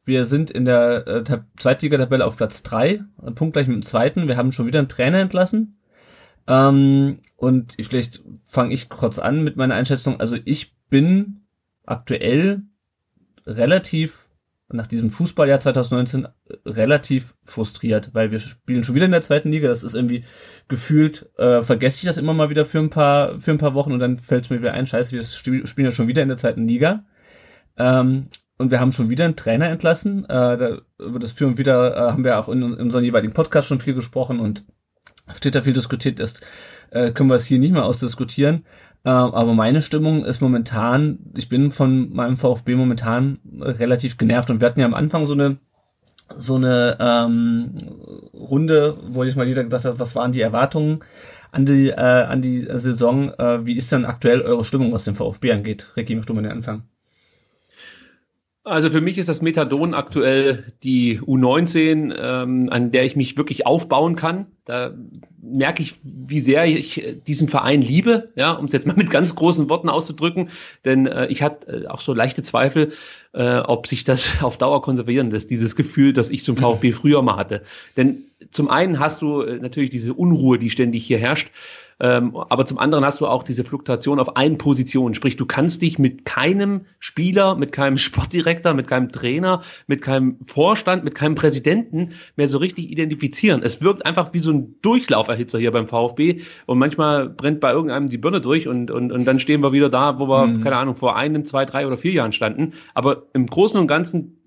Wir sind in der äh, Zweitligatabelle auf Platz drei, punktgleich mit dem zweiten. Wir haben schon wieder einen Trainer entlassen. Ähm, und ich, vielleicht fange ich kurz an mit meiner Einschätzung. Also ich bin aktuell relativ nach diesem Fußballjahr 2019 äh, relativ frustriert, weil wir spielen schon wieder in der zweiten Liga. Das ist irgendwie gefühlt, äh, vergesse ich das immer mal wieder für ein paar, für ein paar Wochen und dann fällt es mir wieder ein, scheiße, wir spielen ja schon wieder in der zweiten Liga. Ähm, und wir haben schon wieder einen Trainer entlassen. Äh, da, über das Führen wieder äh, haben wir auch in, in unserem jeweiligen Podcast schon viel gesprochen und auf Twitter viel diskutiert ist, äh, können wir es hier nicht mehr ausdiskutieren. Äh, aber meine Stimmung ist momentan, ich bin von meinem VfB momentan relativ genervt und wir hatten ja am Anfang so eine so eine ähm, Runde, wo ich mal jeder gesagt hat, was waren die Erwartungen an die äh, an die Saison? Äh, wie ist dann aktuell eure Stimmung, was den VfB angeht? Ricky, möchtest du mal den Anfang? Also für mich ist das Methadon aktuell die U19, ähm, an der ich mich wirklich aufbauen kann. Da merke ich, wie sehr ich diesen Verein liebe, ja, um es jetzt mal mit ganz großen Worten auszudrücken. Denn äh, ich hatte äh, auch so leichte Zweifel, äh, ob sich das auf Dauer konservieren lässt, dieses Gefühl, das ich zum mhm. VfB früher mal hatte. Denn zum einen hast du äh, natürlich diese Unruhe, die ständig hier herrscht. Ähm, aber zum anderen hast du auch diese Fluktuation auf einen Position. Sprich, du kannst dich mit keinem Spieler, mit keinem Sportdirektor, mit keinem Trainer, mit keinem Vorstand, mit keinem Präsidenten mehr so richtig identifizieren. Es wirkt einfach wie so ein Durchlauferhitzer hier beim VfB und manchmal brennt bei irgendeinem die Birne durch und, und, und dann stehen wir wieder da, wo wir, mhm. keine Ahnung, vor einem, zwei, drei oder vier Jahren standen. Aber im Großen und Ganzen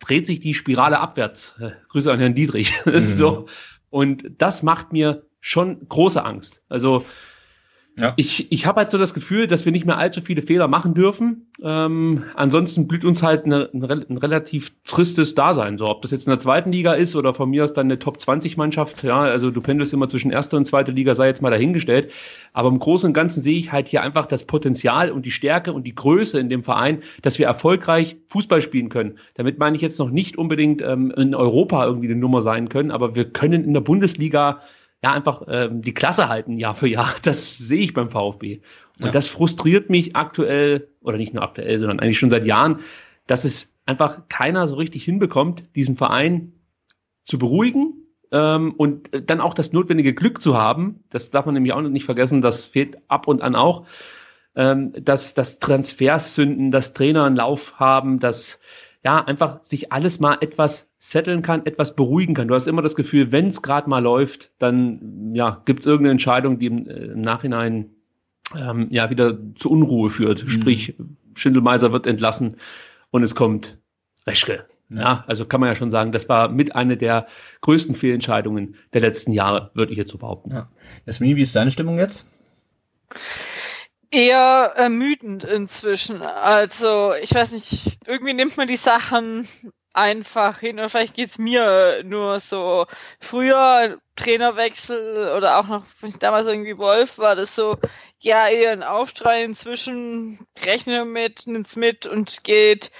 dreht sich die Spirale abwärts. Äh, Grüße an Herrn Dietrich. Mhm. so. Und das macht mir schon große Angst. Also ja. ich, ich habe halt so das Gefühl, dass wir nicht mehr allzu viele Fehler machen dürfen. Ähm, ansonsten blüht uns halt eine, ein, relativ tristes Dasein. So, ob das jetzt in der zweiten Liga ist oder von mir aus dann eine Top-20-Mannschaft. Ja, also du pendelst immer zwischen erster und zweiter Liga, sei jetzt mal dahingestellt. Aber im Großen und Ganzen sehe ich halt hier einfach das Potenzial und die Stärke und die Größe in dem Verein, dass wir erfolgreich Fußball spielen können. Damit meine ich jetzt noch nicht unbedingt ähm, in Europa irgendwie eine Nummer sein können, aber wir können in der Bundesliga ja einfach ähm, die Klasse halten Jahr für Jahr. Das sehe ich beim VfB. Und ja. das frustriert mich aktuell, oder nicht nur aktuell, sondern eigentlich schon seit Jahren, dass es einfach keiner so richtig hinbekommt, diesen Verein zu beruhigen ähm, und dann auch das notwendige Glück zu haben. Das darf man nämlich auch nicht vergessen, das fehlt ab und an auch. Ähm, dass das Transfers zünden, dass Trainer einen Lauf haben, dass ja, einfach sich alles mal etwas setteln kann, etwas beruhigen kann. Du hast immer das Gefühl, wenn es gerade mal läuft, dann ja, gibt es irgendeine Entscheidung, die im, äh, im Nachhinein ähm, ja wieder zu Unruhe führt. Mhm. Sprich, Schindelmeiser wird entlassen und es kommt Reschke. Ja. ja. also kann man ja schon sagen, das war mit einer der größten Fehlentscheidungen der letzten Jahre, würde ich jetzt so behaupten. Ja. Jasmin, wie ist deine Stimmung jetzt? Eher ermüdend inzwischen. Also, ich weiß nicht, irgendwie nimmt man die Sachen einfach hin. Oder vielleicht geht es mir nur so. Früher Trainerwechsel oder auch noch, wenn ich damals irgendwie Wolf war, das so, ja, eher ein Aufstrei. Inzwischen rechne mit, nimmt's mit und geht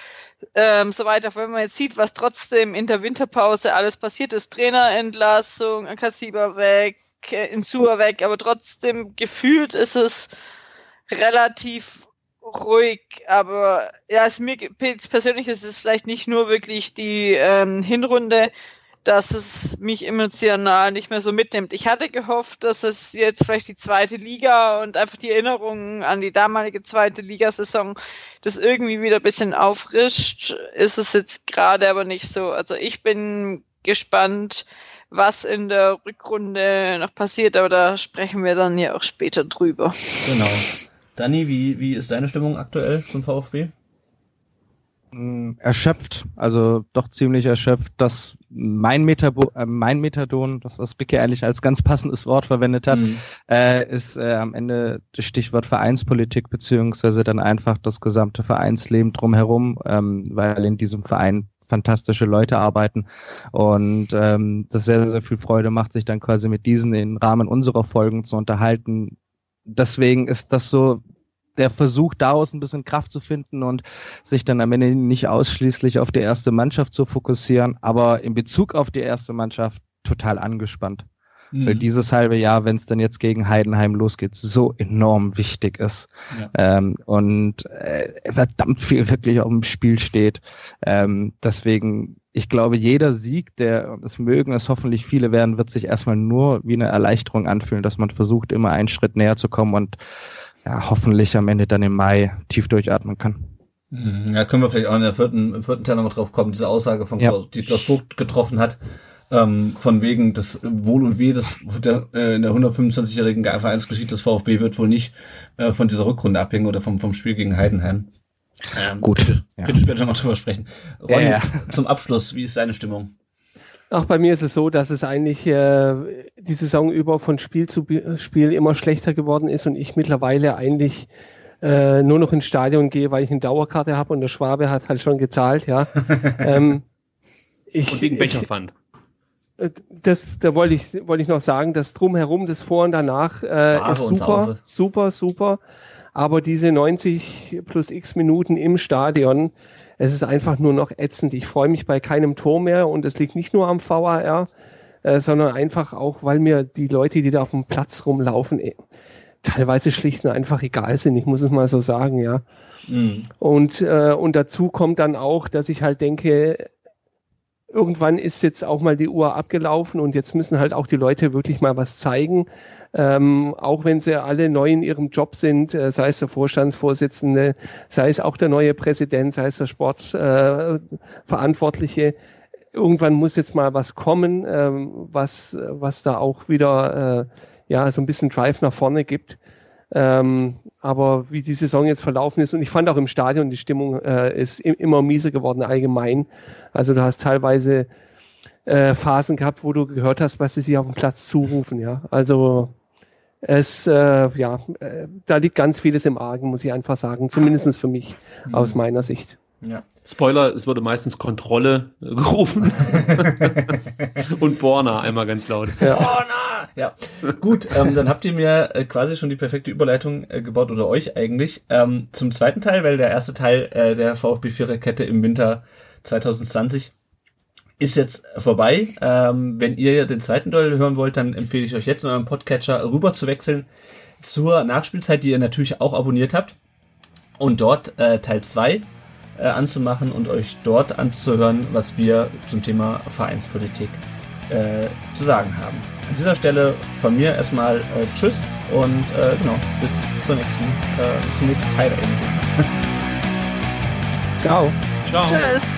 ähm, so weiter. Wenn man jetzt sieht, was trotzdem in der Winterpause alles passiert ist, Trainerentlassung, Akasiba weg, Insua weg, aber trotzdem gefühlt ist es relativ ruhig, aber ja, es mir persönlich ist es vielleicht nicht nur wirklich die ähm, Hinrunde, dass es mich emotional nicht mehr so mitnimmt. Ich hatte gehofft, dass es jetzt vielleicht die zweite Liga und einfach die Erinnerungen an die damalige zweite Ligasaison das irgendwie wieder ein bisschen auffrischt. Ist es jetzt gerade aber nicht so. Also ich bin gespannt, was in der Rückrunde noch passiert, aber da sprechen wir dann ja auch später drüber. Genau. Dani, wie, wie ist deine Stimmung aktuell zum VfB? Mm, erschöpft, also doch ziemlich erschöpft, dass mein, Metabo äh, mein Methadon, das was Ricky eigentlich als ganz passendes Wort verwendet hat, mhm. äh, ist äh, am Ende das Stichwort Vereinspolitik beziehungsweise dann einfach das gesamte Vereinsleben drumherum, ähm, weil in diesem Verein fantastische Leute arbeiten und ähm, das sehr, sehr viel Freude macht, sich dann quasi mit diesen im Rahmen unserer Folgen zu unterhalten. Deswegen ist das so der Versuch, daraus ein bisschen Kraft zu finden und sich dann am Ende nicht ausschließlich auf die erste Mannschaft zu fokussieren, aber in Bezug auf die erste Mannschaft total angespannt. Mhm. Weil dieses halbe Jahr, wenn es dann jetzt gegen Heidenheim losgeht, so enorm wichtig ist. Ja. Ähm, und äh, verdammt viel wirklich auf dem Spiel steht. Ähm, deswegen, ich glaube, jeder Sieg, der, es mögen es hoffentlich viele werden, wird sich erstmal nur wie eine Erleichterung anfühlen, dass man versucht, immer einen Schritt näher zu kommen und ja, hoffentlich am Ende dann im Mai tief durchatmen kann. Mhm. Ja, können wir vielleicht auch in der vierten, im vierten Teil nochmal drauf kommen, diese Aussage von ja. Klaus, die Klaus Vogt getroffen hat, ähm, von wegen das Wohl und Weh des, der, äh, in der 125-jährigen Vereinsgeschichte des VfB wird wohl nicht äh, von dieser Rückrunde abhängen oder vom, vom Spiel gegen Heidenheim. Ähm, Gut. Bitte, ja. bitte später nochmal drüber sprechen. Ron, ja, zum Abschluss, wie ist deine Stimmung? Auch bei mir ist es so, dass es eigentlich äh, die Saison über von Spiel zu Spiel immer schlechter geworden ist und ich mittlerweile eigentlich äh, nur noch ins Stadion gehe, weil ich eine Dauerkarte habe und der Schwabe hat halt schon gezahlt, ja. ähm, ich, und wegen Becherpfand. Äh, das, da wollte ich, wollte ich noch sagen, das drumherum, das Vor und danach äh, ist super, super, super. Aber diese 90 plus x Minuten im Stadion, es ist einfach nur noch ätzend. Ich freue mich bei keinem Tor mehr und es liegt nicht nur am VAR, äh, sondern einfach auch, weil mir die Leute, die da auf dem Platz rumlaufen, eh, teilweise schlicht und einfach egal sind. Ich muss es mal so sagen, ja. Mhm. Und, äh, und dazu kommt dann auch, dass ich halt denke, irgendwann ist jetzt auch mal die Uhr abgelaufen und jetzt müssen halt auch die Leute wirklich mal was zeigen. Ähm, auch wenn sie alle neu in ihrem Job sind, äh, sei es der Vorstandsvorsitzende, sei es auch der neue Präsident, sei es der Sportverantwortliche. Äh, irgendwann muss jetzt mal was kommen, ähm, was, was da auch wieder äh, ja so ein bisschen Drive nach vorne gibt. Ähm, aber wie die Saison jetzt verlaufen ist, und ich fand auch im Stadion, die Stimmung äh, ist immer mieser geworden allgemein. Also du hast teilweise äh, Phasen gehabt, wo du gehört hast, was sie sich auf dem Platz zurufen. Ja, also es, äh, ja, äh, da liegt ganz vieles im Argen, muss ich einfach sagen. Zumindest für mich mhm. aus meiner Sicht. Ja. Spoiler, es wurde meistens Kontrolle gerufen. Und Borna einmal ganz laut. Ja. Borna! Ja. Gut, ähm, dann habt ihr mir äh, quasi schon die perfekte Überleitung äh, gebaut oder euch eigentlich ähm, zum zweiten Teil, weil der erste Teil äh, der VfB Viererkette im Winter 2020 ist jetzt vorbei. Ähm, wenn ihr den zweiten Teil hören wollt, dann empfehle ich euch jetzt in eurem Podcatcher rüber zu wechseln zur Nachspielzeit, die ihr natürlich auch abonniert habt und dort äh, Teil 2 äh, anzumachen und euch dort anzuhören, was wir zum Thema Vereinspolitik äh, zu sagen haben. An dieser Stelle von mir erstmal äh, Tschüss und äh, genau, bis zur nächsten, äh, bis zum nächsten Teil Ciao. Ciao. Tschüss.